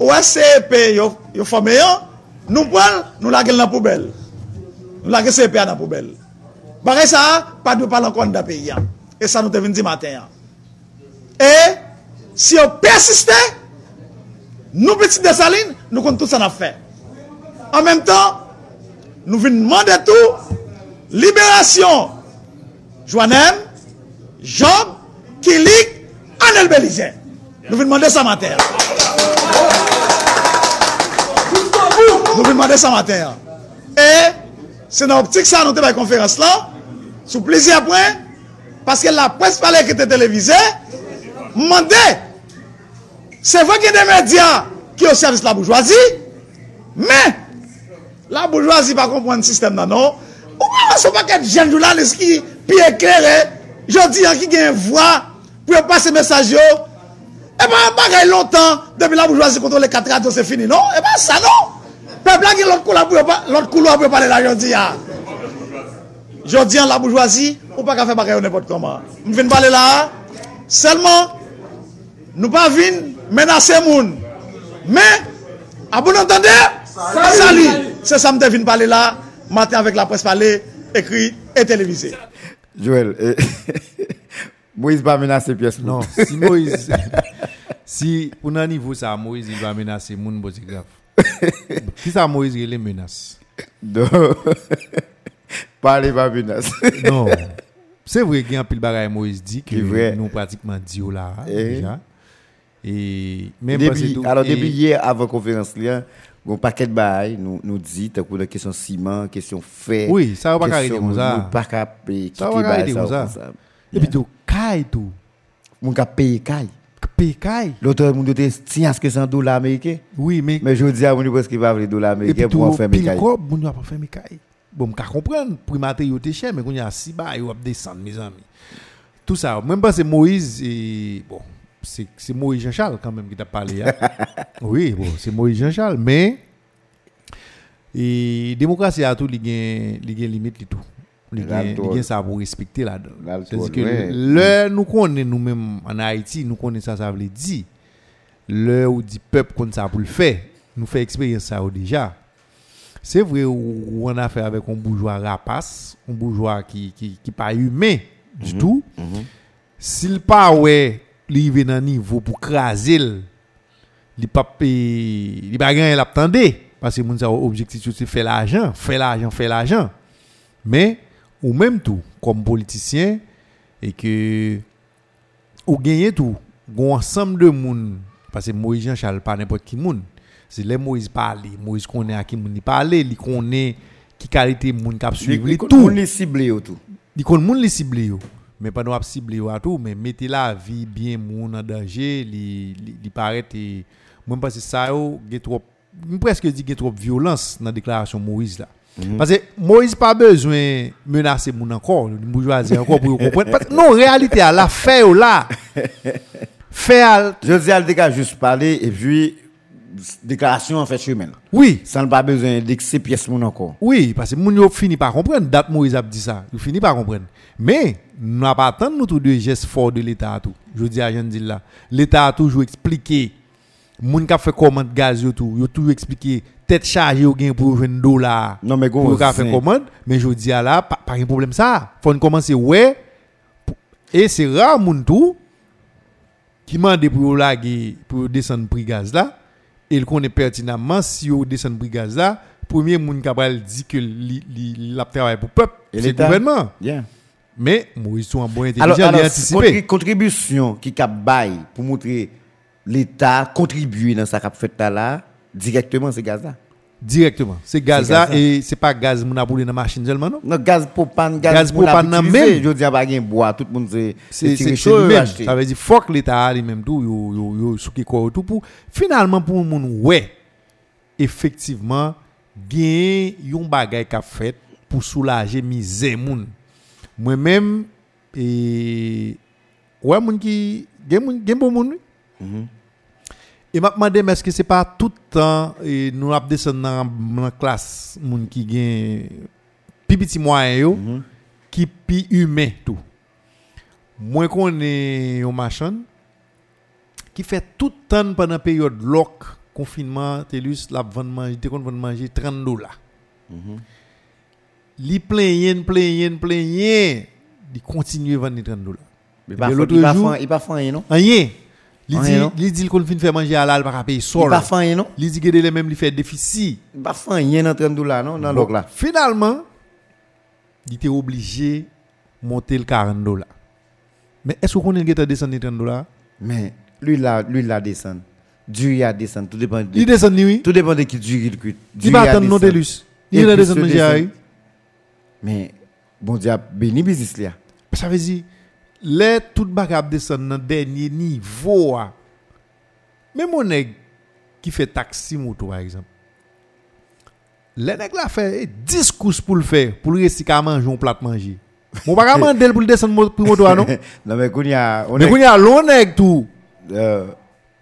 ou SCEP yo, yo fome yo, nou pwal, nou lage l nan poubel. Nou lage SCEP nan poubel. Bare sa, pa dwe pale ankon da peyi an. E sa nou te vin di maten an. E, si yo persiste, nou peti de salin, nou kon tout sa na fe. An menm tan, nou vin mande tou, liberasyon, Joanem, Job, Kilik, Anel Belize. Nou vi demande sa mater. Nou vi demande sa mater. E, se nan optik sa anote bay konferans la, sou plezi apwen, paske la pres pale ki te televize, mande, se vwe ki de media ki yo servis la bourgeoisie, men, la bourgeoisie pa kompwen sistem nanon, ou pa sou pa ket jen joulan eski pi ekler, jodi an ki gen vwa, pou yo pase mesaj yo, Eman bagay lontan, debi la bourgeoisie kontrole 4 radyo se fini, non? Eman sa, non? Pepla ki lot koulou apwe pale la jodi ya. Jodi an la bourgeoisie, ou pa ka fe bagay ou nepot koman. M vin pale la, selman, nou pa vin menase moun. Men, abou nou entende, sali. Se samte vin pale la, maten avek la pres pale, ekri et televize. Joel, e... Eh. Moïse pas menacer pièce. Non, si Moïse. si, pour un niveau, ça, Moïse, il va menacer moun, c'est grave. Qui ça, Moïse, il les menace Donc, parlez pas menace. Non. C'est vrai qu'il y a un pile bagaille Moïse dit que C'est vrai. nous pratiquement dit là Eh. déjà. Et même pas c'est Depuis, tout. alors, Et- depuis hier, avant la conférence, là, un paquet de bail nous, nous dit, t'as la question ciment, question fait. Oui, ça va pas comme ça. Nous pas. Ça va pas va ça. Et puis tout, caille tout. Mon ka paye caille. Paye caille. L'autre, mon doute, tiens, ce que c'est un dollar américain. Oui, mais. Mais je dis à mon parce qu'il va avoir puis américains pour faire mes pas faire. Bon, primaté yo te cher, mais qu'on y a si bas, yo descendre, mes amis. Tout ça, même pas c'est Moïse et bon, c'est c'est Moïse Jean-Charles quand même qui t'a parlé. hein. oui, bon, c'est Moïse Jean-Charles, mais et démocratie a tout, il y a a limite tout. Il y Là, a le il tour. y a ça pour respecter. Là, le C'est-à-dire que nous connaissons nous-mêmes en Haïti, nous connaissons ça, ça veut dire. Le ou dit peuple ça pour le faire, nous fait expérience ça déjà. C'est vrai ou on a affaire avec un bourgeois rapace, un bourgeois qui qui pas humain du tout. S'il pas ouais, il vient dans niveau pour craser, il il pas pa- pas gagner l'attendait parce que mon objectif c'est faire l'argent, faire l'argent, faire l'argent. Ou même tout comme politicien et que ou gagner tout, un ensemble de monde parce que Moïse Jean-Charles pas n'importe qui monde. C'est les Moïse parler, Moïse connaît à qui monde il parler, il connaît qui qualité monde qui Il tout. les ciblé tout. Il connaît cible yo. Mais pas nous ap cible yo à tout, mais mettez la vie bien moun en danger, li li, li paraît et moi pense que ça yo gen trop presque dit gen trop violence dans déclaration Moïse là. Parce que Moïse pas besoin menacer moun encore, bourgeoisie encore pour comprendre. Parce que non, réalité à la fait yo là. Fait à- Je dis à le juste parler et puis déclaration en fait chemin. oui, Sans pas besoin d'excès pièce mon encore. Oui, parce que moun yo fini par comprendre, date Moïse a dit ça, ils fini par comprendre. Mais nous n'avons pas attendre nous tous deux gestes forts de l'État tout. Je dis à Jean là, l'État a toujours expliqué moun qui fait commande gaz yo tout, yo toujours expliqué tête chargée yo gen pour 20 dollars. Non, mais pour gros, ka faire commande, mais je dis à là pas pas un problème ça. Faut commencer ouais et c'est rare moun tout qui mande pour laguer pour descendre prix gaz là et il connaît pertinemment si yo descend prix gaz là premier moun capable dit que l'a travail pour peuple Et c'est le gouvernement Bien. mais sont un bon intelligent Alors, il alors a anticipé contri- contribution qui cap bail pour montrer l'État contribuer dans sa cap fait là directement c'est gaz là. directement. C'est gaz là et c'est pas gaz brûlé dans machine seulement non? Non gaz propane, gaz, Gaz pour la propane nan même. Je dis pas gen bois, tout le monde c'est c'est lui, même. ça veut dire faut que l'état lui-même tout yo yo yo souki quoi tout pour. Finalement pour moun ouais effectivement gagner yon bagay qu'a fait pour soulager misère moun. Moi même et ouais moun qui gen moun gen bon moun oui. et m'a demandé mais est-ce que c'est pas tout le temps et nous ap descendre dans dans classe moun qui gen pi petit moyen yo qui pi humain tout. Moi qu'on est un machin qui fait tout le temps pendant la période lock confinement telus la vendre manger te kon vendre manger 30 dollars. Li plein plein plein il continue vendre 30 dollars. Il pas il pas rien non? rien Rien, dit li dit qu'on faire manger halal pas payer Il sol pas fait rien non? li dit que les mêmes li fait déficit Il pas fait rien dans 30 dollars non dans l'autre là. Finalement, il était obligé de monter le 40 dollars. Mais est-ce qu'on est de 30 dollars Mais lui là, lui là descend. Dieu a descend, tout dépend Il de descend, oui? tout dépend de qui Dieu il cuit. Il va attendre non Telus. Et Il a ceux manger. Mais bon Dieu béni business là. Ça veut dire, les tout bagab descend dans le dernier niveau. ah. Même mon nèg qui fait taxi moto par exemple. Les nèg la fait 10 courses pour le faire, pour le rester qu'à manger un plat manger. Mon pas demander pour le descendre mo- pour moto non? Non, mais qu'on y a. On Mais est. quand y a long nèg tout. euh,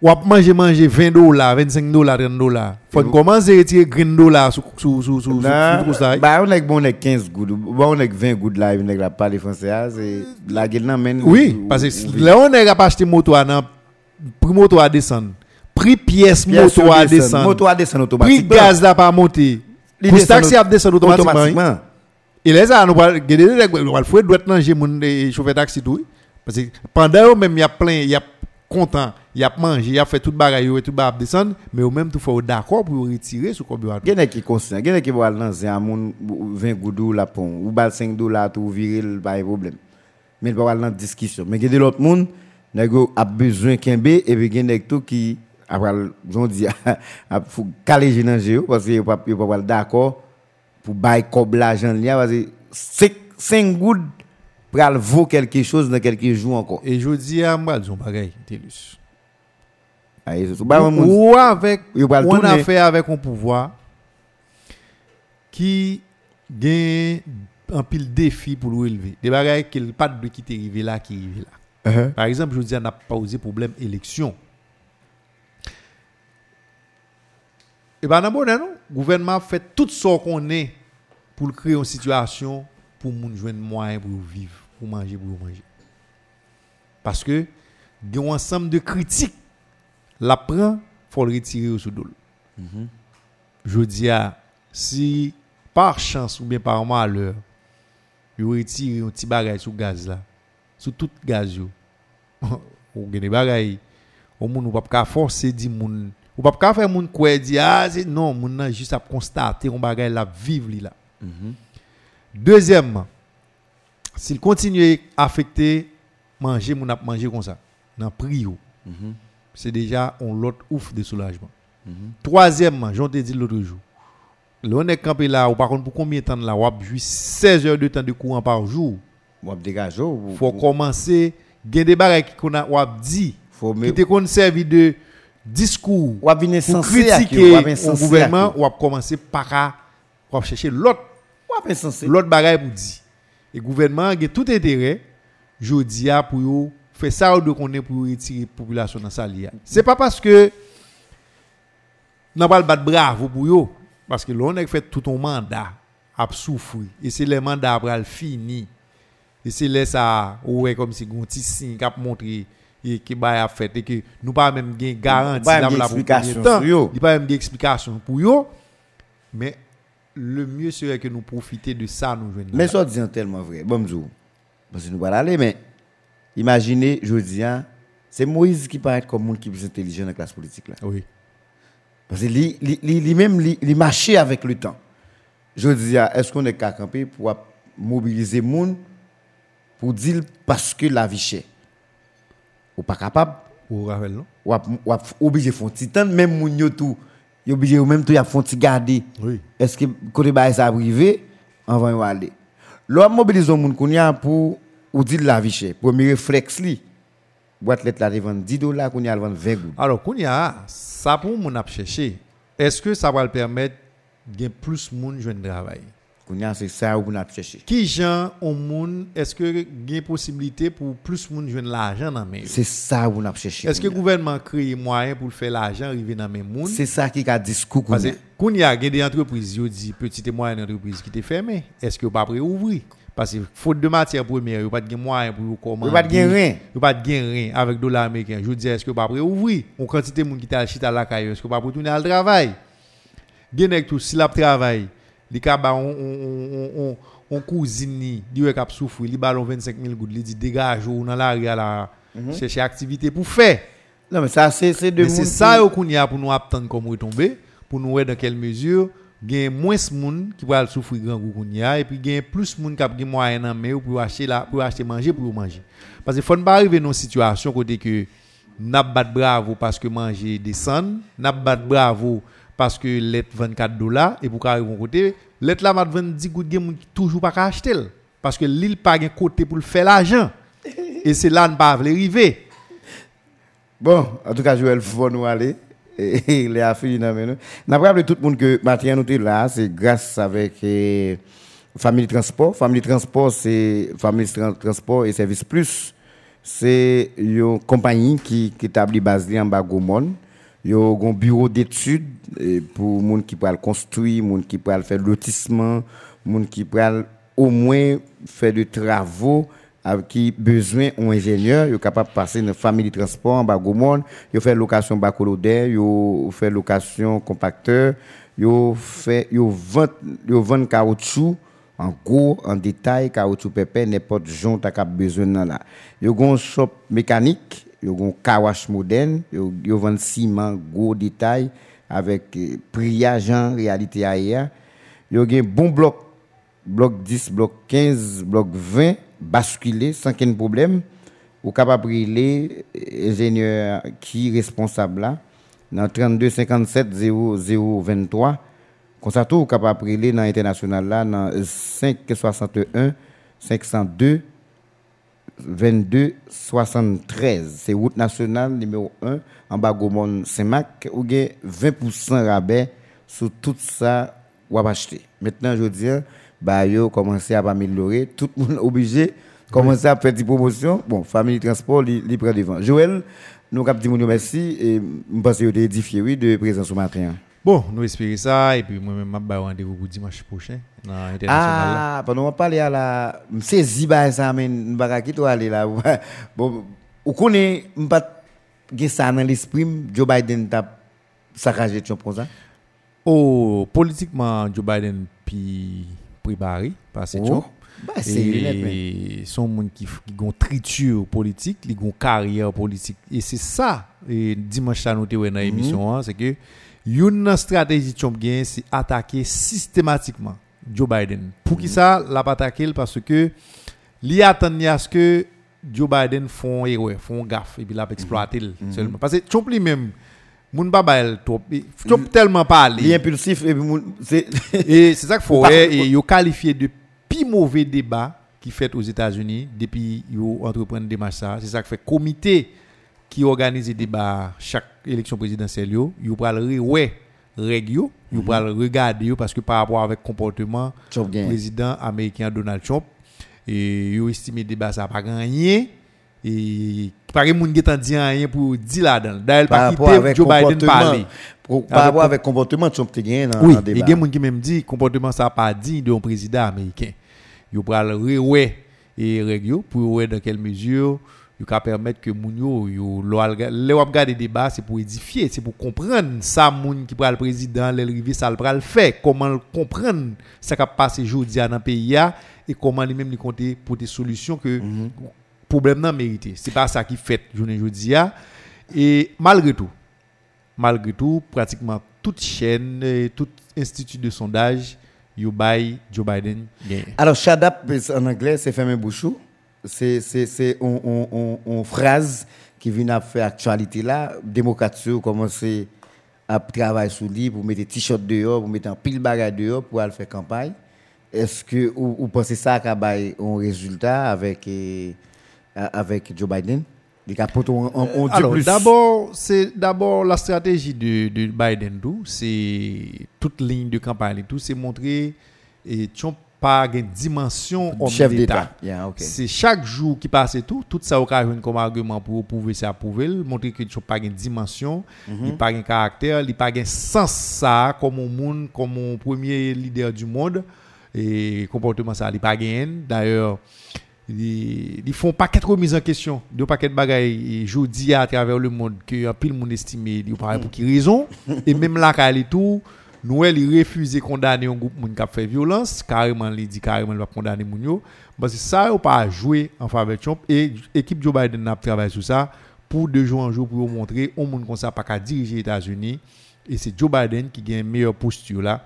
Ou ap manger manger 20 dollars, 25 dollars, 30 dollars. Faut commencer à retirer 30 dollars sur sur sur sur Non, sur ça. bah on est bon on est 15 gouttes. Bon on est 20 gouttes là, on est là parler français, ah, c'est la gueule men. Oui, ou- parce que là on est pas acheter moto à nan prix moto à descendre. Prix pièce Pièce moto à descend. descendre. Moto à descendre Prix automatiquement. gaz là pas monter. Descend taxi à descendre automatiquement. hein. Et là ça nous va on va faire doit manger mon eh, chauffeur taxi tout. Parce que pendant même il y a plein, il y a content, il y a mangé, il y a fait tout bagaille et tout bagaille descendre, mais au même tout faut d'accord pour retirer ce carburant. Gen qui conscient, gen qui va lancer un moun 20 gouttes la pon, ou bal 5 dollars tout virer pas de problème. Mais il va dans discussion. Mais gen de l'autre monde, nèg a besoin kembe et puis nèg tout qui après j'on dit a faut caler génanger parce que pas pas pas d'accord pour bail cob l'argent là parce que 5 5 gouttes pral vaut quelque chose dans quelques jours encore. Et je dis à moi, disons bagaille, Télus. Ou avec, Yo pral on a tourner. fait avec un pouvoir qui gagne un pile défi pour le relever. Des bagailles qui pas de qui t'est arrivé là, qui arrivé là. Uh-huh. Par exemple, je dis, on n'a pas posé problème élection. Et bien, dans le non, le gouvernement fait tout ce qu'on est pour créer une situation pour moun joindre moyen pour vivre, pour manger, pour manger. Parce que, il y a un ensemble de critiques. La prend, faut le retirer au sous-dol. Je dis, à, si par chance ou bien par malheur, il retire un petit bagage sur gaz là, sur tout gaz yo, ou des bagailles, au moun ou pas forcer di moun, ou pas faire moun quoi di ah non, moun nan juste à constater un bagage la vivre li là. Deuxièmement, s'il continue à affecter manger moun manger comme ça, dans prix yo, c'est déjà un lot ouf de soulagement. Troisièmement, j'en te dit l'autre jour. Là, on est campé là, ou par contre, pour combien de temps là, ou a joué 16 heures de temps de courant par jour. Dégage, ou- faut commencer gen des bagages qu'on a a dit qui te servi de discours Ou a pour critiquer a à gouvernement ou a commencer par a chercher l'autre a l'autre bagaille pour dire et gouvernement a tout intérêt jodi a pour faire ça ou de connaît pour retirer population dans sa lia c'est pas parce que n'a pas le battre bravo pour yo parce que l'on a fait tout ton mandat a souffrir. Et c'est le mandat après le fini. Et c'est là ça ouais comme si gon petit signe qui a montré et qui a fait et que nous pas même gain garantie Pas là pour explication il pas même d'explication pour yo. Mais le mieux serait que nous profitions de ça nous joindre Mais ça dit tellement vrai. Bon, m'dou. Parce que nous allons aller, mais imaginez, je dis, hein, c'est Moïse qui paraît comme monde qui est plus intelligent dans la classe politique. Là. oui. Parce que lui, lui, lui, lui même, lui, lui marchait avec le temps. Je dis, hein, est-ce qu'on est qu'à camper pour mobiliser le monde pour dire parce que la vie chère? Ou pas capable? Ou rappel non? Ou ou obligé font petit temps même yo tout yo obligé ou même tout y a font petit garder. Oui. Est-ce que côté bail ça privé? Avant yo aller l'homme mobilise moun kounya pour ou dire la vie chère. Premier réflexe li. Boîte lettre là vend 10 dollars kounya vend 20 gouttes. Alors kounya ça pour mon a chercher est-ce que ça va le permettre gain plus moun joindre travail? Kounya c'est ça ou n'a chercher. Qui gens au monde est-ce que gain possibilité pour plus moun joindre l'argent dans main? C'est ça ou n'a chercher. Est-ce que le gouvernement crée moyen pour faire l'argent arriver dans main moun? C'est ça qui a discours parce kounya que kounya gain des entreprises yo dit petite et moyenne entreprise qui étaient fermées est-ce que pas prêt ouvrir? Parce que faute de matière première yo pas de moyen pour commander. Yo pas de rien. yo pas de rien avec dollar américain. Je dis est-ce que pas prêt? Ouvrir on quantité moun qui t'a acheté à la caille. Est-ce que pas pour tourner al travail? Nèg tout si la travail li ka ba on on on on cousine ni li wè k'ap souffrir. Li ballon 25000 gouttes li dit dégage ou dans la rue là chercher activité pour faire. Non mais ça c'est de mais c'est ça qu'on y a pour nous attendre comme retomber pour nous voir dans quelle mesure gain moins moun qui va souffrir grand goût qu'on y a et puis gain plus moun qui a gain moyen en main pour acheter la pour acheter manger pour manger parce que faut pas arriver dans une situation côté que n'a bat bravo parce que manger descend n'a bat bravo parce que let 24 dollars et pour arriver côté let là mat 20 gouttes gain moun qui toujours pas acheter parce que l'île pas gain côté pour faire l'argent et c'est là ne pas arriver Bon, en tout cas, Joël, faut nous aller. Il est fini dans nous. N'a tout le monde que matin nous là, c'est grâce avec eh, Family Transport. Family Transport, c'est Family Tran- Transport et Service Plus. C'est une compagnie qui, qui établit base li en bas Gaumont. Yo un bureau d'études eh, pour moun qui pourra construire, moun qui pourra faire lotissement, moun qui pourra au moins faire de travaux qui besoin un ingénieur, yo capable de passer dans famille transport en bas Gaumont, yo fait location bacolodère, yo fait location compacteur, yo fait yo vend yo vend caoutchouc en gros, en détail, caoutchouc pépé, n'importe jonte a cap besoin nan là. Yo gon shop mécanique, yo gon car wash moderne, yo, yo vend ciment, gros détail, avec eh, prix agent, réalité ailleurs. Yo gen bon bloc, bloc 10, bloc 15, bloc 20, basculé, sans aucun problème. Ou capable les ingénieur qui responsable là, dans 32 57 00 23. Comme ça, tout, capable appeler dans l'international là, dans 561 502 22 73. C'est route nationale numéro 1 en bas Gaumont Saint-Marc. Ou avez 20% rabais sur tout ça ou acheter. Maintenant, je veux dire, bah, yo commencé à améliorer. Tout le monde est obligé commencer à faire des promotions. Bon, famille transport, li, prend devant. Joël, nous avons dit merci et je pense que vous édifié oui, de présence ce matin. Bon, nous espérons ça et puis moi-même, je vais rendez-vous pour dimanche prochain dans l'international. là. Ah, pendant qu'on parle à la. Je bah, ça, mais je vais quitter aller là. Bon, vous connaissez, je pas ça dans l'esprit, Joe Biden t'a saccagé Trump comme ça? Oh, politiquement, Joe Biden puis préparé par ces Trump. bah, c'est net, mais. Et son monde qui qui ont triture politique, qui ont carrière politique. Et c'est ça, et dimanche ça nous dans l'émission, hein, c'est que une stratégie Trump gagne, c'est attaquer systématiquement Joe Biden. Pour qui ça, l'a pas attaqué parce que li attend à ce que Joe Biden font erreur, font gaffe et puis l'a exploiter seulement. Parce que Trump lui-même, moun pas bail trop, Trump tellement pas aller. Il est impulsif et c'est. Et c'est ça qu'il faut. Et ils qualifié de plus mauvais débat qui fait aux États-Unis depuis qu'ils entreprennent des ça. C'est ça qui fait comité qui organise des débats chaque élection présidentielle. Yo, ils pral ouais règle yo, pral regarder yo parce que par rapport avec comportement président américain Donald Trump et ils estimé débat ça pas gagné et de monde qui t'en dit rien pour dire là-dedans. D'ailleurs, Par pas quitter Joe Biden parler. Par rapport avec comportement, Trump te gagné dans Oui, il y a qui même dit comportement ça pas dit d'un président américain. Yo pral rewe et yo pour ouais dans quelle mesure yo ka permettre que moun yo yo le wap gade débat c'est pour édifier, c'est pour comprendre ça moun qui pral président le rivé ça le pral fait, comment comprendre ça qui passé jodi dans le pays a, et comment lui même lui compter pour des solutions que problème nan mérité. C'est pas ça qui fait journée jodi a et malgré tout malgré tout, pratiquement toute chaîne, et tout institut de sondage, you buy Joe Biden gagne. Alors, shut up en anglais, c'est fermer bouchou. C'est c'est c'est une on, on, on phrase qui vient à faire actualité là. Démocrates commencer à travailler sur lui pour mettre des t-shirts dehors, pour mettre un pile bagage dehors pour aller faire campagne. Est-ce que vous, pensez ça qu'il y a un résultat avec eh, avec Joe Biden? Plus. d'abord, c'est d'abord la stratégie de, de Biden, tout, c'est toute ligne de campagne, tout, c'est montrer et Trump pas une dimension homme chef d'État. Yeah. C'est chaque jour qui passe tout, tout ça occasionne comme argument pour prouver ça, prouver, montrer que Trump pas une dimension, il pas un caractère, il pas un sens ça comme un monde, comme un premier leader du monde et comportement ça, il pas gagne. D'ailleurs, ils, font paquet de remises en question, de paquet de bagailles. Jeudi à travers le monde que un pile monde estimé, ils parlent pour qui raison. Et même là quand tout Noël il refuse de condamner un groupe qui a fait violence, carrément il dit carrément il va condamner moun yo. Parce que ça il pas jouer en faveur de Trump. Et l'équipe Joe Biden a travaillé sur ça pour de jour en jour pour montrer au monde comme ça pas qu'à diriger les États-Unis. Et c'est Joe Biden qui a une meilleure posture là.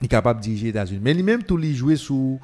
Il est capable de diriger les États-Unis. Mais lui-même tout lui jouer sous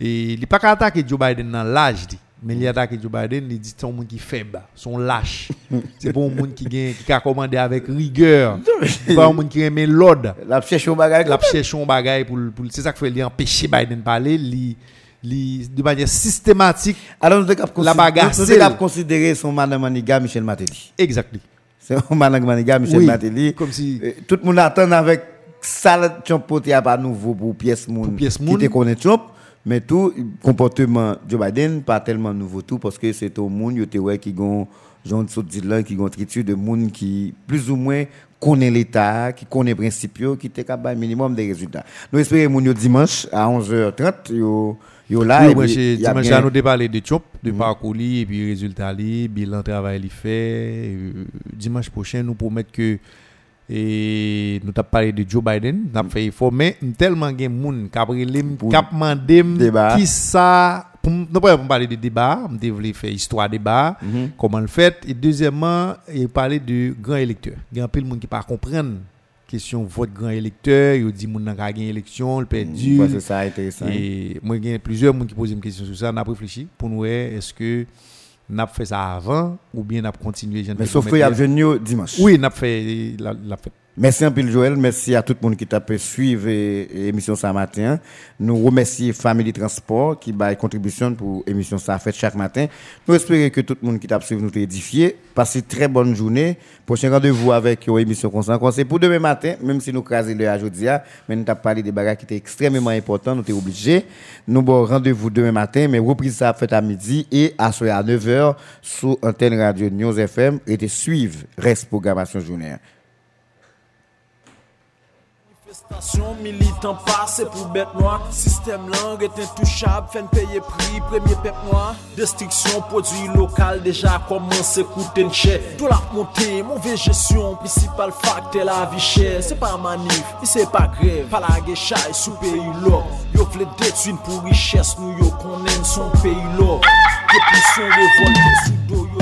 et il n'est pas qu'à attaquer Joe Biden dans l'âge mais il attaque Joe Biden il dit c'est un monde qui est faible son lâche. C'est pas un monde qui gagne qui a commandé avec rigueur. C'est pas un monde qui aime l'ordre. La cherche au bagage. la cherche un bagage pour, pour c'est ça qu'il faut lui empêcher Biden de parler li, li, de manière systématique Alors, nous La bagarre, c'est- considérer son madame Maniga, Michel Matéli. exactly. C'est un madame Maniga, Michel Oui, Matéli. comme si- Euh, Tout le monde attend avec ça Trump a pas nouveau pour pièce moun pièce qui te connaît Trump mais tout comportement Joe Biden pas tellement nouveau tout parce que c'est au monde qui gon Jean de qui gon triture de monde qui plus ou moins connaît l'état qui connaît principe yo, qui te capable minimum des résultats nous espérons yo dimanche à 11h30 yo yo là Oui, et dimanche, bien- nous parlé de Chop, de parcours li, et puis résultat li, bilan travail fait. Euh, dimanche prochain, nous promettons que et nous avons parlé de Joe Biden, nous avons fait effort, mais tellement de monde qui a demandé qui ça, nous pas parler de débat, nous voulons faire histoire débat, Mhm. comment le fait, et deuxièmement, il parler de grand électeur. Il y a un peu de monde qui pas comprendre. Question vote grand électeur, il dit moun nan ka gagner élection, le perdu. Ouais, c'est ça intéressant. Et moi, plusieurs gens qui posent une question sur ça. On a réfléchi pour nous, est-ce que on a fait ça avant ou bien on a continué. mais sauf que y a yo dimanche Oui, on a fait la, la fête. Merci un peu Joël, merci à tout le monde qui t'a pu suivre l'émission ça matin. Nous remercions Family Transport qui a contribution pour l'émission ça fait chaque matin. Nous espérons que tout le monde qui t'a suivi nous t'a édifié. Passez très bonne journée. Prochain rendez-vous avec une émission comme ça. Encore, C'est pour demain matin, même si nous crasons le aujourd'hui, mais nous t'avons parlé des bagages qui étaient extrêmement importants, nous t'es obligés. Nous bon rendez-vous demain matin, mais reprise ça fait à midi et à soir à 9h sur antenne radio News FM et de suivre reste programmation journée. Manifestation militant passé pour bête noire. Système langue est intouchable Fait payer prix premier pep noir. Destruction produit local Déjà commencé coûter une chère Tout la montée, mauvaise gestion Principal facteur la vie chère. C'est pas manif, c'est pas grève. Pas la guéchaille sous pays là Yo vle détruire pour richesse Nous yo connaît son pays là Depuis son révolte sous dos yo!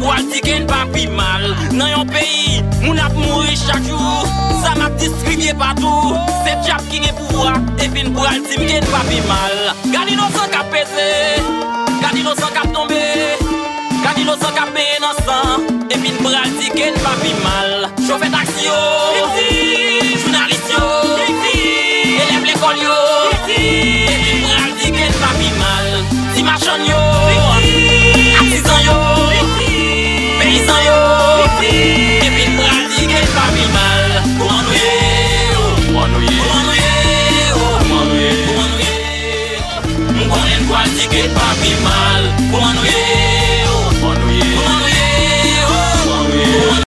Gwa tiken pa pi mal. Nan yon peyi, moun ap mouri chak jou. Sa map distribye patou. Se tjap ki nge pouwa E fin pou al timken pa pi mal. Gadi nosan kap pese. Gadi nosan kap tombe. Gadi nosan kap pe inosan E fin pou al tiken pa pi mal. Chofet aksyo Jounalist yo. Elef lekol yo. E fin pou al tiken pa pi mal. Dimachon yo. Artisan yo. que pa' mi mal.